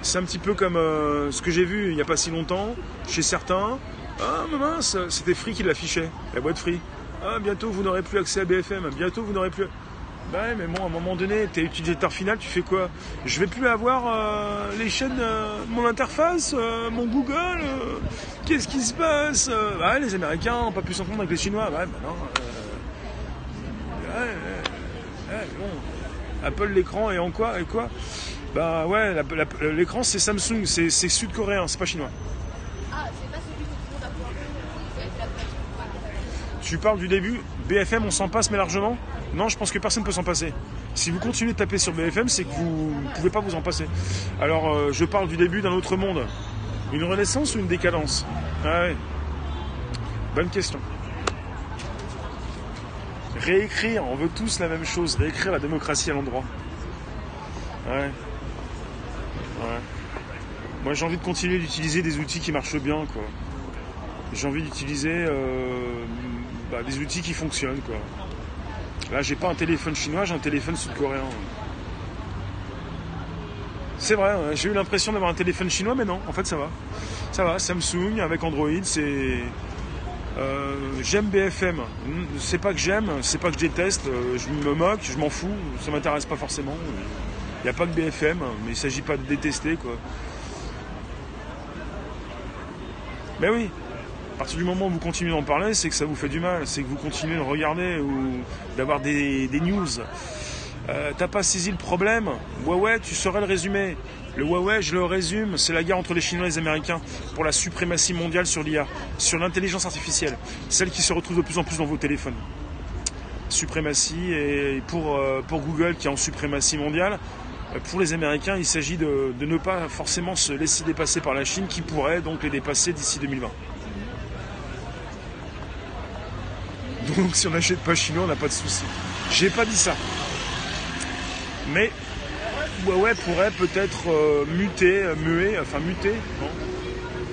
[SPEAKER 1] C'est un petit peu comme euh, ce que j'ai vu il n'y a pas si longtemps, chez certains. Ah, mais mince, c'était Free qui l'affichait, la boîte Free. Ah, bientôt vous n'aurez plus accès à BFM, bientôt vous n'aurez plus. Bah ouais, mais bon, à un moment donné, tu es utilisateur final, tu fais quoi? Je vais plus avoir euh, les chaînes, euh, mon interface, euh, mon Google, qu'est-ce qui se passe? Bah les Américains n'ont pas pu s'entendre avec les Chinois. Ouais, bah non. Ouais, ouais, bon. Apple l'écran et en quoi et quoi? Bah ouais, l'écran c'est Samsung, c'est sud-coréen, c'est pas chinois. Ah, c'est pas celui Tu parles du début? BFM, on s'en passe mais largement? Non, je pense que personne ne peut s'en passer. Si vous continuez de taper sur BFM, c'est que vous ne pouvez pas vous en passer. Alors, euh, je parle du début d'un autre monde. Une renaissance ou une décadence ah ouais. Bonne question. Réécrire, on veut tous la même chose, réécrire la démocratie à l'endroit. Ouais. Ouais. Moi j'ai envie de continuer d'utiliser des outils qui marchent bien, quoi. J'ai envie d'utiliser euh, bah, des outils qui fonctionnent, quoi. Là j'ai pas un téléphone chinois, j'ai un téléphone sud-coréen. C'est vrai, j'ai eu l'impression d'avoir un téléphone chinois, mais non, en fait ça va. Ça va, Samsung avec Android, c'est euh, j'aime BFM. C'est pas que j'aime, c'est pas que je déteste. Euh, je me moque, je m'en fous. Ça m'intéresse pas forcément. Il n'y a pas que BFM, mais il s'agit pas de détester quoi. Mais oui, à partir du moment où vous continuez d'en parler, c'est que ça vous fait du mal, c'est que vous continuez de regarder ou d'avoir des, news. Euh, t'as pas saisi le problème ouais, tu saurais le résumé. Le Huawei, je le résume, c'est la guerre entre les Chinois et les Américains pour la suprématie mondiale sur l'IA, sur l'intelligence artificielle, celle qui se retrouve de plus en plus dans vos téléphones. Suprématie, et pour, euh, Google qui est en suprématie mondiale, euh, pour les Américains, il s'agit de, ne pas forcément se laisser dépasser par la Chine qui pourrait donc les dépasser d'ici 2020. Donc si on n'achète pas chinois, on n'a pas de souci. J'ai pas dit ça. Mais Huawei pourrait peut-être euh, muter, euh, muer, enfin muter,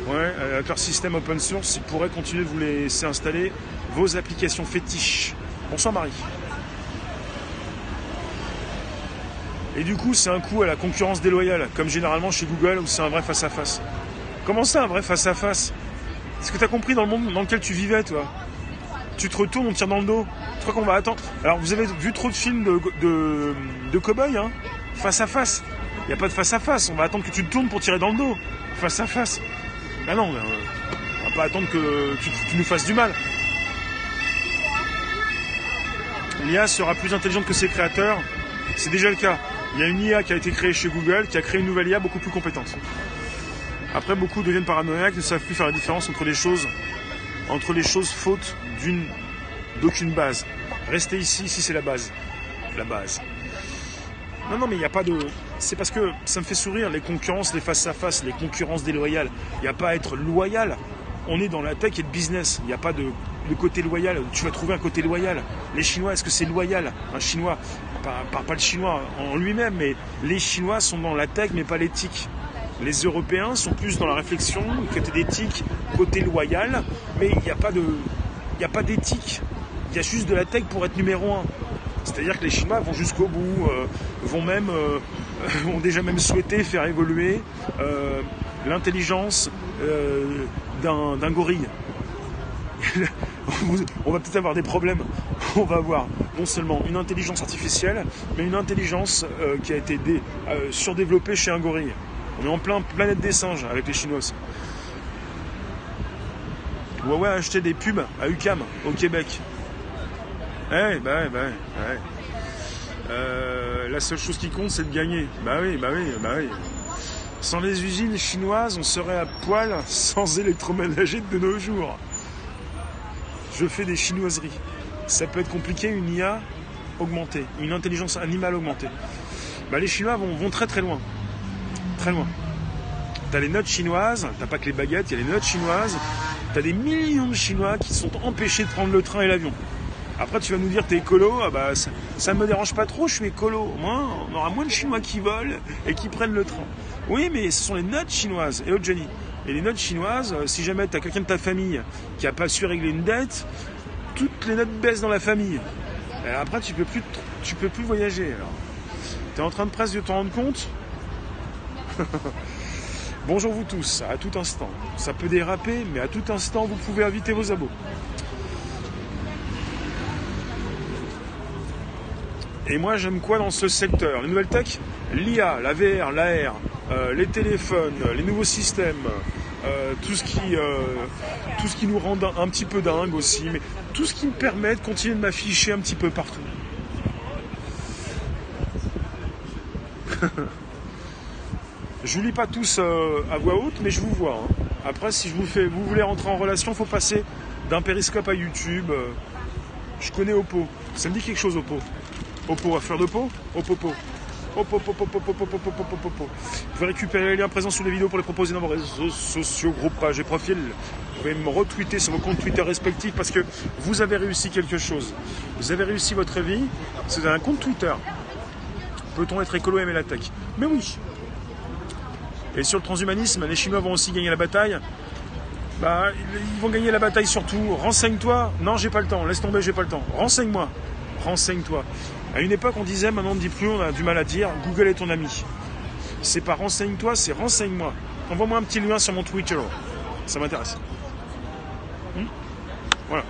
[SPEAKER 1] ouais, avec leur système open source, ils pourraient continuer de vous laisser installer vos applications fétiches. Bonsoir Marie. Et du coup, c'est un coup à la concurrence déloyale, comme généralement chez Google où c'est un vrai face-à-face. Comment ça, un vrai face-à-face? Est-ce que tu as compris dans le monde dans lequel tu vivais, toi? Tu te retournes, on tire dans le dos. Tu crois qu'on va attendre Alors, vous avez vu trop de films de, de, cow-boys, hein? Face à face. Il n'y a pas de face à face. On va attendre que tu te tournes pour tirer dans le dos. Face à face. Ah non, euh, on va pas attendre que tu, nous fasses du mal. L'IA sera plus intelligente que ses créateurs. C'est déjà le cas. Il y a une IA qui a été créée chez Google, qui a créé une nouvelle IA beaucoup plus compétente. Après, beaucoup deviennent paranoïaques, ne savent plus faire la différence entre les choses, entre les choses fautes d'aucune base. Restez ici, ici c'est la base. La base. Non, non, mais il n'y a pas de. C'est parce que ça me fait sourire les concurrences, les face-à-face, les concurrences déloyales. Il n'y a pas à être loyal. On est dans la tech et le business. Il n'y a pas de, côté loyal. Tu vas trouver un côté loyal. Les Chinois, est-ce que c'est loyal? Un Chinois, pas, pas, le Chinois en lui-même, mais les Chinois sont dans la tech, mais pas l'éthique. Les Européens sont plus dans la réflexion, côté d'éthique, côté loyal, mais il n'y a pas de, n'y a pas d'éthique. Il y a juste de la tech pour être numéro un. C'est-à-dire que les Chinois vont jusqu'au bout, euh, vont même, euh, ont déjà même souhaité faire évoluer euh, l'intelligence d'un gorille. on va peut-être avoir des problèmes. On va avoir non seulement une intelligence artificielle, mais une intelligence qui a été surdéveloppée chez un gorille. On est en plein planète des singes avec les Chinois. Huawei a acheté des pubs à UCAM au Québec. Eh, bah, bah, ouais. Euh, la seule chose qui compte, c'est de gagner. Bah oui, bah oui, bah oui. Sans les usines chinoises, on serait à poil sans électroménager de nos jours. Je fais des chinoiseries. Ça peut être compliqué, une IA augmentée, une intelligence animale augmentée. Bah, les Chinois vont, vont très très loin. Très loin. T'as les notes chinoises, t'as pas que les baguettes, il y a les notes chinoises. T'as des millions de Chinois qui sont empêchés de prendre le train et l'avion. Après, tu vas nous dire, t'es écolo, ah bah, ça ne me dérange pas trop, je suis écolo. Moins, on aura moins de Chinois qui volent et qui prennent le train. Oui, mais ce sont les notes chinoises. Et oh, Johnny. Et les notes chinoises, euh, si jamais tu as quelqu'un de ta famille qui n'a pas su régler une dette, toutes les notes baissent dans la famille. Après, tu peux plus, tu peux plus voyager. Tu es en train de presque de t'en rendre compte? Bonjour vous tous, à tout instant. Ça peut déraper, mais à tout instant, vous pouvez inviter vos abos. Et moi, j'aime quoi dans ce secteur? Les nouvelles tech? L'IA, la VR, l'AR, euh, les téléphones, les nouveaux systèmes, euh, tout, ce qui, euh, tout ce qui nous rend un, petit peu dingue aussi, mais tout ce qui me permet de continuer de m'afficher un petit peu partout. Je ne vous lis pas tous euh, à voix haute, mais je vous vois. Hein. Après, si je vous fais, voulez rentrer en relation, il faut passer d'un périscope à YouTube. Euh. Je connais Oppo. Ça me dit quelque chose Oppo. Oppo à fleur de peau? Oppo. Oppo. Vous pouvez récupérer les liens présents sous les vidéos pour les proposer dans vos réseaux sociaux, groupes, pages et profils. Vous pouvez me retweeter sur vos comptes Twitter respectifs parce que vous avez réussi quelque chose. Vous avez réussi votre vie. C'est un compte Twitter. Peut-on être écolo et aimer Mais oui, et sur le transhumanisme, les Chinois vont aussi gagner la bataille. Bah, ils vont gagner la bataille surtout. Renseigne-toi. Non, j'ai pas le temps. Laisse tomber, j'ai pas le temps. Renseigne-moi. Renseigne-toi. À une époque, on disait, maintenant on ne dit plus, on a du mal à dire, Google est ton ami. C'est pas renseigne-toi, c'est renseigne-moi. Envoie-moi un petit lien sur mon Twitter. Ça m'intéresse. Hmm voilà.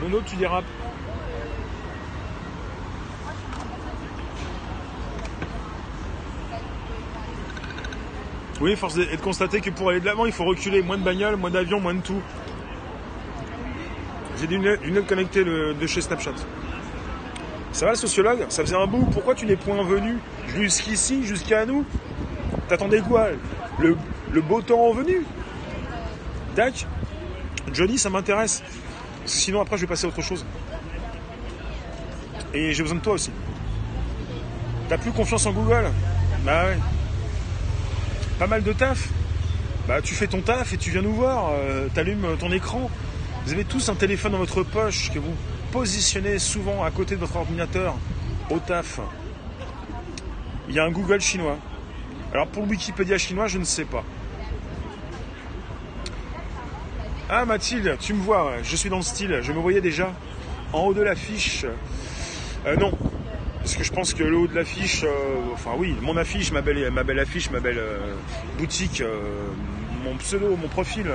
[SPEAKER 1] Nono, tu dérapes. Oui, force est de constater que pour aller de l'avant, il faut reculer. Moins de bagnoles, moins d'avions, moins de tout. J'ai des lunettes lunettes connectées de, chez Snapchat. Ça va le sociologue? Ça faisait un bout. Pourquoi tu n'es point venu jusqu'ici, jusqu'à nous? T'attendais quoi? Le, beau temps venu Dac Johnny, ça m'intéresse. Sinon, après, je vais passer à autre chose. Et j'ai besoin de toi aussi. T'as plus confiance en Google? Bah ouais. Pas mal de taf Bah tu fais ton taf et tu viens nous voir. euh, T'allumes ton écran. Vous avez tous un téléphone dans votre poche que vous positionnez souvent à côté de votre ordinateur au taf. Il y a un Google chinois. Alors pour le Wikipédia chinois, je ne sais pas. Ah Mathilde, tu me vois, je suis dans le style, je me voyais déjà en haut de l'affiche. Euh, non, parce que je pense que le haut de l'affiche, euh, enfin oui, mon affiche, ma belle, ma belle affiche, ma belle euh, boutique, euh, mon pseudo, mon profil,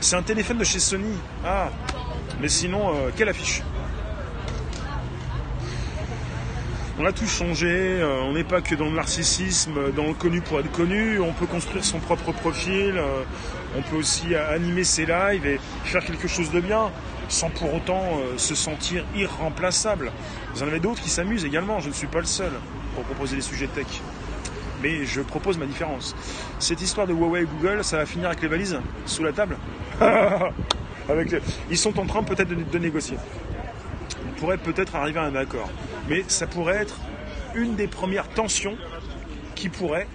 [SPEAKER 1] c'est un téléphone de chez Sony. Ah, mais sinon, quelle affiche? On a tout changé, on n'est pas que dans le narcissisme, dans le connu pour être connu, on peut construire son propre profil, on peut aussi animer ses lives et faire quelque chose de bien sans pour autant euh, se sentir irremplaçable. Vous en avez d'autres qui s'amusent également, je ne suis pas le seul pour proposer des sujets tech. Mais je propose ma différence. Cette histoire de Huawei et Google, ça va finir avec les valises sous la table avec Ils sont en train peut-être de, de négocier. On pourrait peut-être arriver à un accord. Mais ça pourrait être une des premières tensions qui pourrait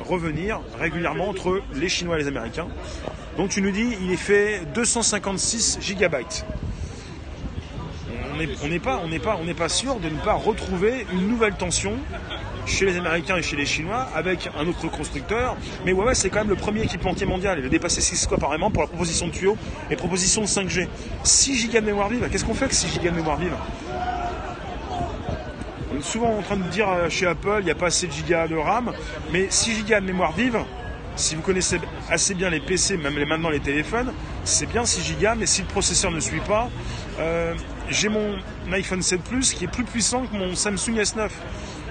[SPEAKER 1] revenir régulièrement entre les Chinois et les Américains. Donc tu nous dis, il est fait 256 gigabytes. On n'est pas, pas, pas sûr de ne pas retrouver une nouvelle tension chez les Américains et chez les Chinois avec un autre constructeur. Mais Huawei, c'est quand même le premier équipementier mondial. Il a dépassé Cisco apparemment pour la proposition de tuyaux et proposition de 5G. 6 gigas de mémoire vive. Qu'est-ce qu'on fait avec 6 gigas de mémoire vive? Souvent en train de dire euh, chez Apple, il n'y a pas assez de gigas de RAM, mais 6 gigas de mémoire vive, si vous connaissez assez bien les PC, même les, maintenant les téléphones, c'est bien 6 gigas, mais si le processeur ne suit pas, euh, j'ai mon iPhone 7 Plus qui est plus puissant que mon Samsung S9.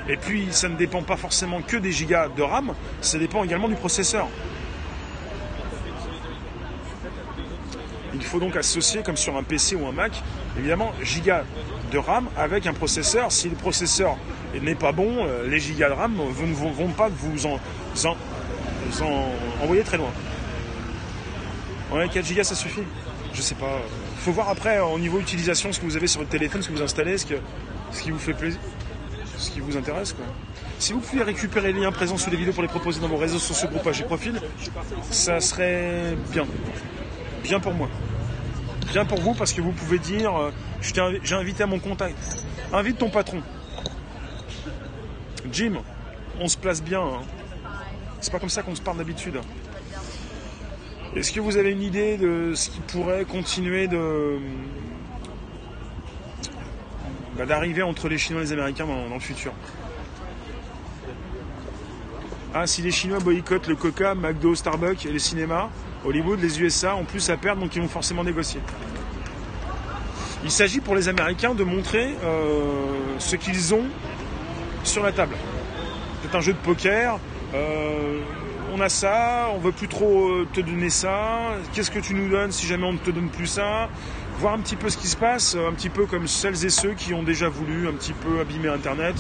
[SPEAKER 1] Et puis, ça ne dépend pas forcément que des gigas de RAM, ça dépend également du processeur. Il faut donc associer, comme sur un PC ou un Mac, évidemment, gigas de RAM avec un processeur. Si le processeur n'est pas bon, euh, les gigas de RAM ne vont, pas vous en, en- en envoyer très loin. Ouais, 4 gigas, ça suffit Je sais pas. faut voir après, au niveau utilisation, ce que vous avez sur votre téléphone, ce que vous installez, ce, qui vous fait plaisir, ce qui vous intéresse. Si vous pouviez récupérer les liens présents sous les vidéos pour les proposer dans vos réseaux sociaux, groupages et profils, ça serait bien. Bien pour moi. Bien pour vous parce que vous pouvez dire euh, j'ai invité à mon contact. Invite ton patron. Jim, on se place bien. hein. C'est pas comme ça qu'on se parle d'habitude. Est-ce que vous avez une idée de ce qui pourrait continuer de bah, d'arriver entre les Chinois et les Américains dans, dans le futur? Ah, si les Chinois boycottent le Coca, McDo, Starbucks et les cinémas, Hollywood, les USA ont plus à perdre, donc ils vont forcément négocier. Il s'agit pour les Américains de montrer euh, ce qu'ils ont sur la table. C'est un jeu de poker. euh, on a ça, on veut plus trop euh, te donner ça. Qu'est-ce que tu nous donnes si jamais on ne te donne plus ça? Voir un petit peu ce qui se passe, un petit peu comme celles et ceux qui ont déjà voulu un petit peu abîmer Internet,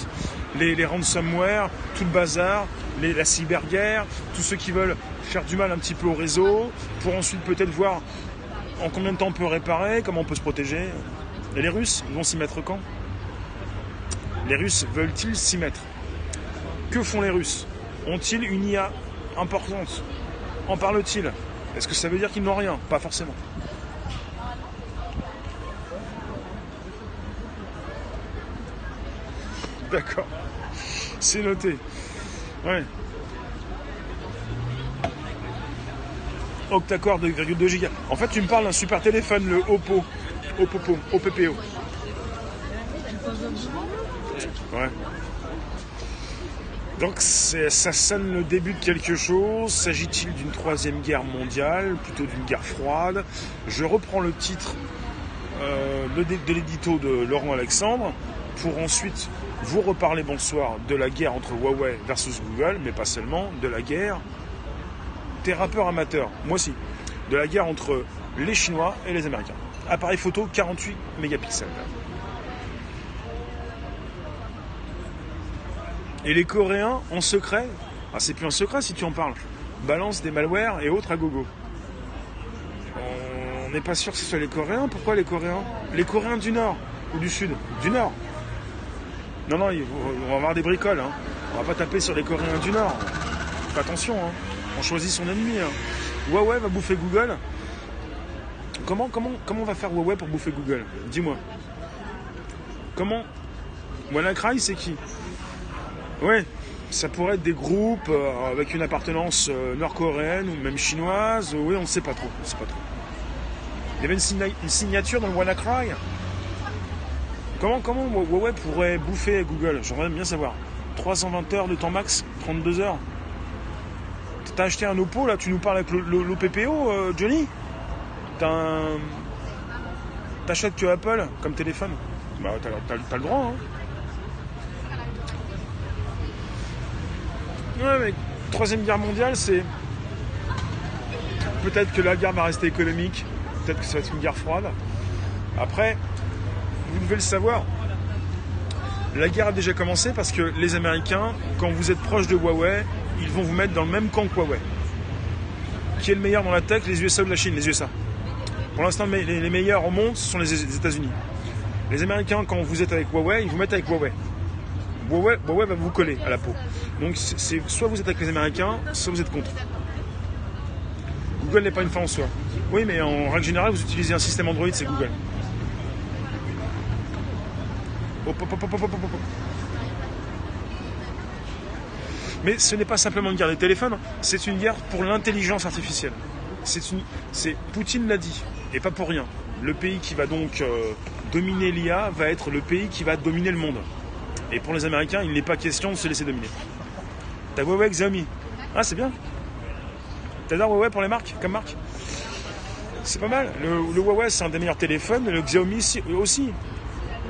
[SPEAKER 1] les, les ransomware, tout le bazar, la cyberguerre, tous ceux qui veulent faire du mal un petit peu au réseau, pour ensuite peut-être voir en combien de temps on peut réparer, comment on peut se protéger. Et les Russes vont s'y mettre quand? Les Russes veulent-ils s'y mettre? Que font les Russes? Ont-ils une IA importante? En parlent-ils? Est-ce que ça veut dire qu'ils n'ont rien? Pas forcément. D'accord. C'est noté. Ouais. octa-core de 2 Go. En fait, tu me parles d'un super téléphone, le Oppo. Oppo, OPPO. Ouais. Donc ça sonne le début de quelque chose. S'agit-il d'une troisième guerre mondiale, plutôt d'une guerre froide? Je reprends le titre euh, de l'édito de Laurent Alexandre pour ensuite vous reparler bonsoir de la guerre entre Huawei versus Google, mais pas seulement, de la guerre des rappeurs amateurs, moi aussi, de la guerre entre les Chinois et les Américains. Appareil photo 48 mégapixels. Et les Coréens, en secret, ah, c'est plus un secret si tu en parles, balancent des malwares et autres à gogo. On n'est pas sûr que ce soit les Coréens. Pourquoi les Coréens? Les Coréens du Nord ou du Sud? Du Nord. Non, non, on va avoir des bricoles. Hein. On va pas taper sur les Coréens du Nord. Attention. Hein. On choisit son ennemi. Hein. Huawei va bouffer Google. Comment, comment, comment on va faire Huawei pour bouffer Google? Dis-moi. Comment? WannaCry, c'est qui? Ouais, ça pourrait être des groupes euh, avec une appartenance euh, nord-coréenne ou même chinoise. Oui, on ne sait pas trop. On sait pas trop. Il y avait une, signature dans le WannaCry? Comment, comment Huawei pourrait bouffer Google J'aimerais bien savoir. 320 heures de temps max 32 heures T'as acheté un Oppo, là, tu nous parles avec l'OPPO, euh, Johnny T'achètes que Apple comme téléphone Bah, t'as le droit, hein. Ouais, mais Troisième Guerre mondiale, c'est. Peut-être que la guerre va rester économique, peut-être que ça va être une guerre froide. Après, vous devez le savoir, la guerre a déjà commencé parce que les Américains, quand vous êtes proche de Huawei, ils vont vous mettre dans le même camp que Huawei. Qui est le meilleur dans la tech? Les USA ou la Chine? Les USA. Pour l'instant, les, meilleurs au monde, ce sont les États-Unis. Les Américains, quand vous êtes avec Huawei, ils vous mettent avec Huawei. Huawei, Huawei va vous coller à la peau. Donc, c'est soit vous êtes avec les Américains, soit vous êtes contre. Google n'est pas une fin en soi. Oui, mais en règle générale, vous utilisez un système Android, c'est Google. Mais ce n'est pas simplement une guerre des téléphones, c'est une guerre pour l'intelligence artificielle. Poutine l'a dit, et pas pour rien. Le pays qui va donc euh, dominer l'IA va être le pays qui va dominer le monde. Et pour les Américains, il n'est pas question de se laisser dominer. T'as Huawei Xiaomi. Ah, c'est bien. T'adores Huawei pour les marques, comme marque C'est pas mal. Le, le Huawei, c'est un des meilleurs téléphones, le Xiaomi aussi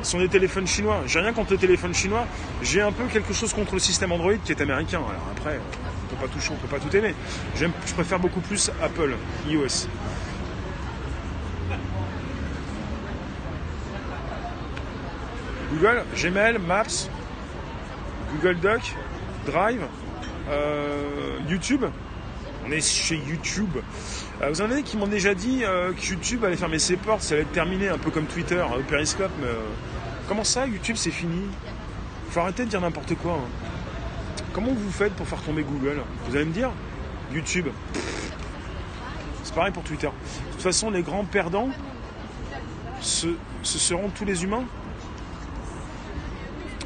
[SPEAKER 1] sont des téléphones chinois. J'ai rien contre les téléphones chinois. J'ai un peu quelque chose contre le système Android qui est américain. Alors après, on peut pas tout, on peut pas tout aimer. Je préfère beaucoup plus Apple, iOS. Google, Gmail, Maps, Google Doc, Drive, euh, YouTube. On est chez YouTube. Euh, vous en avez qui m'ont déjà dit euh, que YouTube allait fermer ses portes, ça allait être terminé, un peu comme Twitter, euh, Periscope. Mais comment ça, YouTube, c'est fini? Faut arrêter de dire n'importe quoi. Hein. Comment vous faites pour faire tomber Google? Vous allez me dire? YouTube. C'est pareil pour Twitter. De toute façon, les grands perdants, ce, seront tous les humains.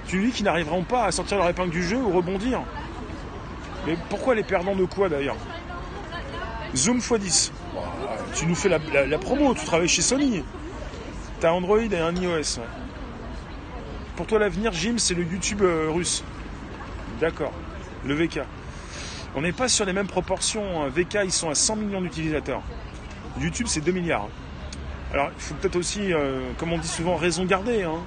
[SPEAKER 1] Tu dis qu'ils n'arriveront pas à sortir leur épingle du jeu ou rebondir. Mais pourquoi les perdants de quoi d'ailleurs? Zoom x10. Tu nous fais la, promo, tu travailles chez Sony. T'as Android et un iOS. Pour toi, l'avenir, Jim, c'est le YouTube euh, russe. D'accord. Le VK. On n'est pas sur les mêmes proportions. VK, ils sont à 100 millions d'utilisateurs. YouTube, c'est 2 milliards. Alors, il faut peut-être aussi, euh, comme on dit souvent, raison garder. Hein.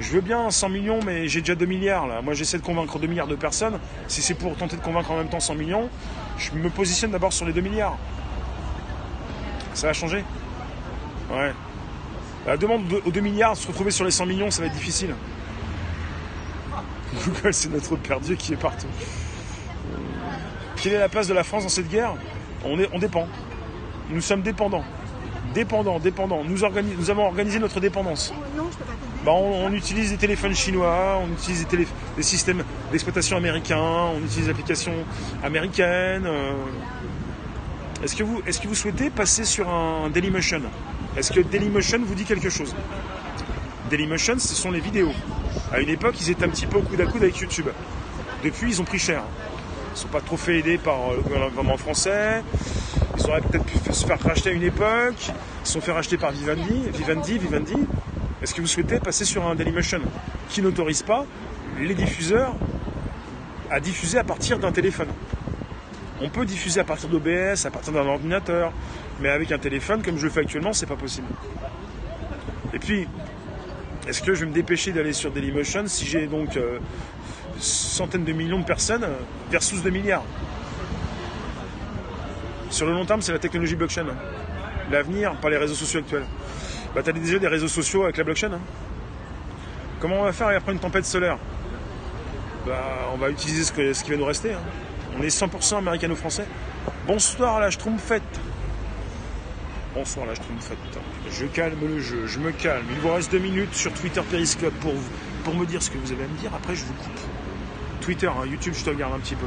[SPEAKER 1] Je veux bien 100 millions, mais j'ai déjà 2 milliards. Là. Moi, j'essaie de convaincre 2 milliards de personnes. Si c'est pour tenter de convaincre en même temps 100 millions, je me positionne d'abord sur les 2 milliards. Ça va changer Ouais. La demande aux 2 milliards, se retrouver sur les 100 millions, ça va être difficile. Google, c'est notre perdu qui est partout. Quelle est la place de la France dans cette guerre? On, est, on dépend. Nous sommes dépendants. Dépendants, dépendants. Nous, nous avons organisé notre dépendance. Bah, on, utilise des téléphones chinois, on utilise des, systèmes d'exploitation américains, on utilise des applications américaines. Euh. Est-ce que, vous, souhaitez passer sur un Dailymotion? Est-ce que Dailymotion vous dit quelque chose? Dailymotion, ce sont les vidéos. À une époque, ils étaient un petit peu au coude à coude avec YouTube. Depuis, ils ont pris cher. Ils ne sont pas trop fait aider par euh, le gouvernement français. Ils auraient peut-être pu se faire racheter à une époque. Ils se sont fait racheter par Vivendi. Vivendi, Vivendi. Est-ce que vous souhaitez passer sur un Dailymotion qui n'autorise pas les diffuseurs à diffuser à partir d'un téléphone? On peut diffuser à partir d'OBS, à partir d'un ordinateur, mais avec un téléphone, comme je le fais actuellement, c'est pas possible. Et puis, est-ce que je vais me dépêcher d'aller sur Dailymotion si j'ai donc euh, centaines de millions de personnes versus 2 milliards? Sur le long terme, c'est la technologie blockchain. L'avenir, pas les réseaux sociaux actuels. Bah, tu as déjà des réseaux sociaux avec la blockchain. Hein. Comment on va faire après une tempête solaire bah, On va utiliser ce, qui va nous rester. Hein. On est 100% américano-français. Bonsoir la Schtroumpfette. Bonsoir la Schtroumpfette. Je calme le jeu, je me calme. Il vous reste deux minutes sur Twitter Periscope pour, pour me dire ce que vous avez à me dire. Après, je vous coupe. Twitter, hein, YouTube, je te regarde un petit peu.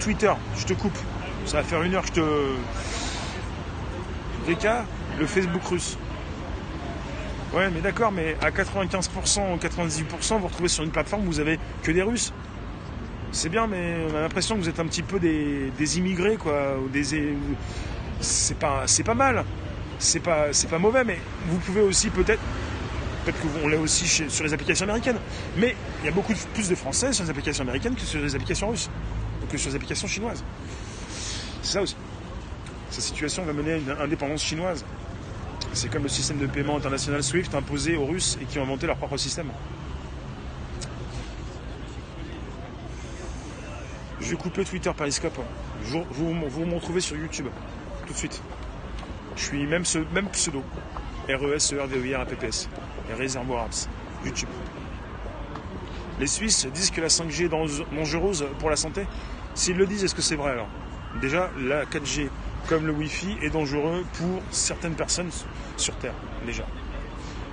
[SPEAKER 1] Twitter, je te coupe. Ça va faire une heure que je te. DK, le Facebook russe. Ouais, mais d'accord, mais à 95% ou 98%, vous retrouvez sur une plateforme où vous avez que des Russes. C'est bien, mais on a l'impression que vous êtes un petit peu des, immigrés, quoi. Ou des, c'est pas, c'est pas mal. C'est pas, c'est pas mauvais, mais vous pouvez aussi peut-être, peut-être qu'on l'est aussi sur les applications américaines. Mais il y a beaucoup plus de Français sur les applications américaines que sur les applications russes, que sur les applications chinoises. C'est ça aussi. Cette situation va mener à une indépendance chinoise. C'est comme le système de paiement international SWIFT imposé aux Russes et qui ont inventé leur propre système. Je vais couper Twitter Periscope. Vous, vous, vous me retrouvez sur YouTube tout de suite. Je suis même, pseudo. RES, ER, VER, APPS. Réservoir Apps. YouTube. Les Suisses disent que la 5G est dangereuse pour la santé. S'ils le disent, est-ce que c'est vrai alors? Déjà, la 4G comme le Wi-Fi est dangereux pour certaines personnes sur Terre, déjà.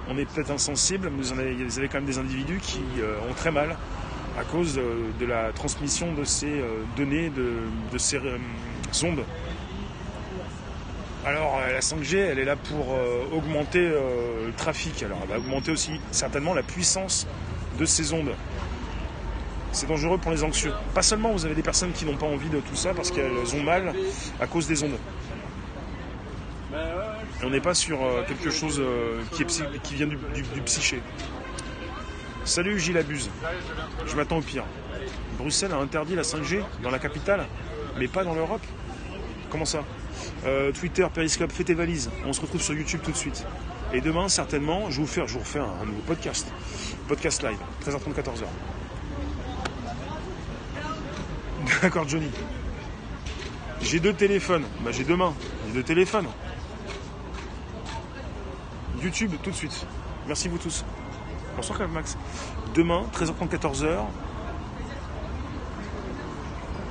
[SPEAKER 1] On est peut-être insensible, mais vous, avez, quand même des individus qui euh, ont très mal à cause euh, de la transmission de ces euh, données, de, ces ondes. Alors la 5G, elle est là pour augmenter le trafic. Alors elle va augmenter aussi certainement la puissance de ces ondes c'est dangereux pour les anxieux. Pas seulement vous avez des personnes qui n'ont pas envie de tout ça parce qu'elles ont mal à cause des ondes. on n'est pas sur euh, quelque chose euh, qui, vient du, psyché. Salut Gilles Abuse. Je m'attends au pire. Bruxelles a interdit la 5G dans la capitale, mais pas dans l'Europe. Comment ça? Euh, Twitter, Periscope, fais tes valises. On se retrouve sur YouTube tout de suite. Et demain, certainement, je vous, je vous refais un, nouveau podcast. Podcast live, 13h30, 14h. D'accord, Johnny. J'ai deux téléphones. Bah, j'ai deux mains. J'ai deux téléphones. YouTube, tout de suite. Merci vous tous. Bonsoir, Max. Demain, 13h30, 14h.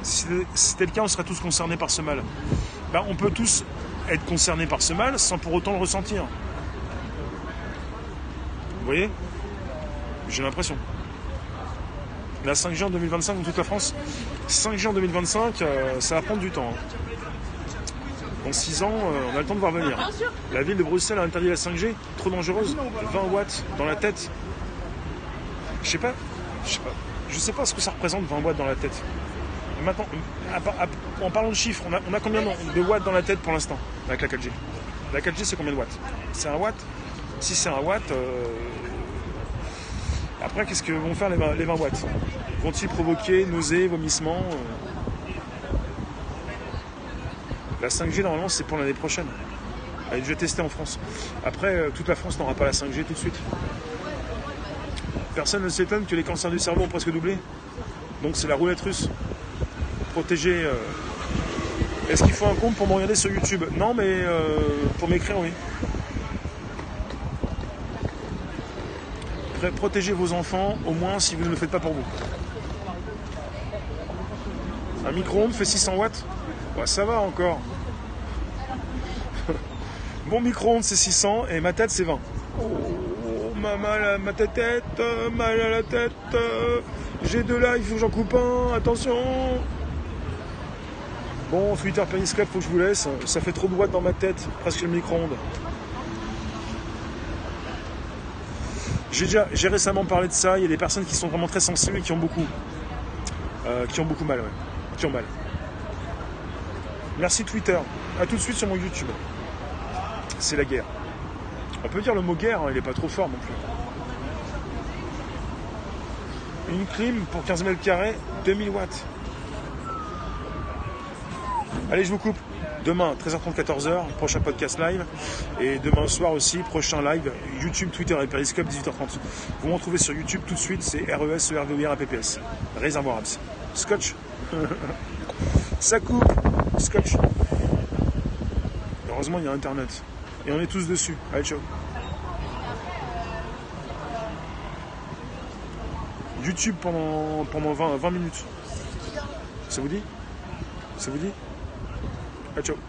[SPEAKER 1] Si c'était le cas, on serait tous concernés par ce mal. Bah, on peut tous être concernés par ce mal sans pour autant le ressentir. Vous voyez? J'ai l'impression. La 5G en 2025 dans toute la France 5G en 2025, euh, ça va prendre du temps. Dans 6 ans, euh, on a le temps de voir venir. La ville de Bruxelles a interdit la 5G, trop dangereuse, 20 watts dans la tête. Je sais pas, je sais pas, je sais pas ce que ça représente 20 watts dans la tête. maintenant, en parlant de chiffres, on a, combien de watts dans la tête pour l'instant avec la 4G La 4G, c'est combien de watts? C'est un watt? Si c'est un watt, euh, après, qu'est-ce que vont faire les 20, watts Vont-ils provoquer nausées, vomissements euh La 5G, normalement, c'est pour l'année prochaine. Elle est déjà testée en France. Après, euh, toute la France n'aura pas la 5G tout de suite. Personne ne s'étonne que les cancers du cerveau ont presque doublé. Donc c'est la roulette russe. Protéger. Euh, est-ce qu'il faut un compte pour me regarder sur YouTube? Non, mais pour m'écrire, oui. Protégez vos enfants, au moins si vous ne le faites pas pour vous. Un micro-ondes fait 600 watts Ouais, ça va encore. Mon micro-ondes c'est 600 et ma tête c'est 20. Oh, ma, mal, ma tête, mal à la tête. J'ai deux lives, il faut que j'en coupe un, attention. Bon, Twitter Periscope, faut que je vous laisse. Ça fait trop de watts dans ma tête, presque le micro-ondes. J'ai récemment parlé de ça. Il y a des personnes qui sont vraiment très sensibles et qui ont beaucoup, euh, qui ont beaucoup mal, ouais. qui ont mal. Merci Twitter. A tout de suite sur mon YouTube. C'est la guerre. On peut dire le mot guerre, hein, il n'est pas trop fort non plus. Une clim pour 15 mètres carrés, 2000 watts. Allez, je vous coupe. Demain, 13h30, 14h, prochain podcast live. Et demain soir aussi, prochain live, YouTube, Twitter et Periscope, 18h30. Vous me retrouvez sur YouTube tout de suite, c'est RES, ERVOIR, APPS. Réservoir Abs. Scotch. Ça coupe. Scotch. Heureusement, il y a Internet. Et on est tous dessus. Allez, ciao. YouTube pendant, pendant 20, 20 minutes. Ça vous dit? Ça vous dit? Allez, ciao.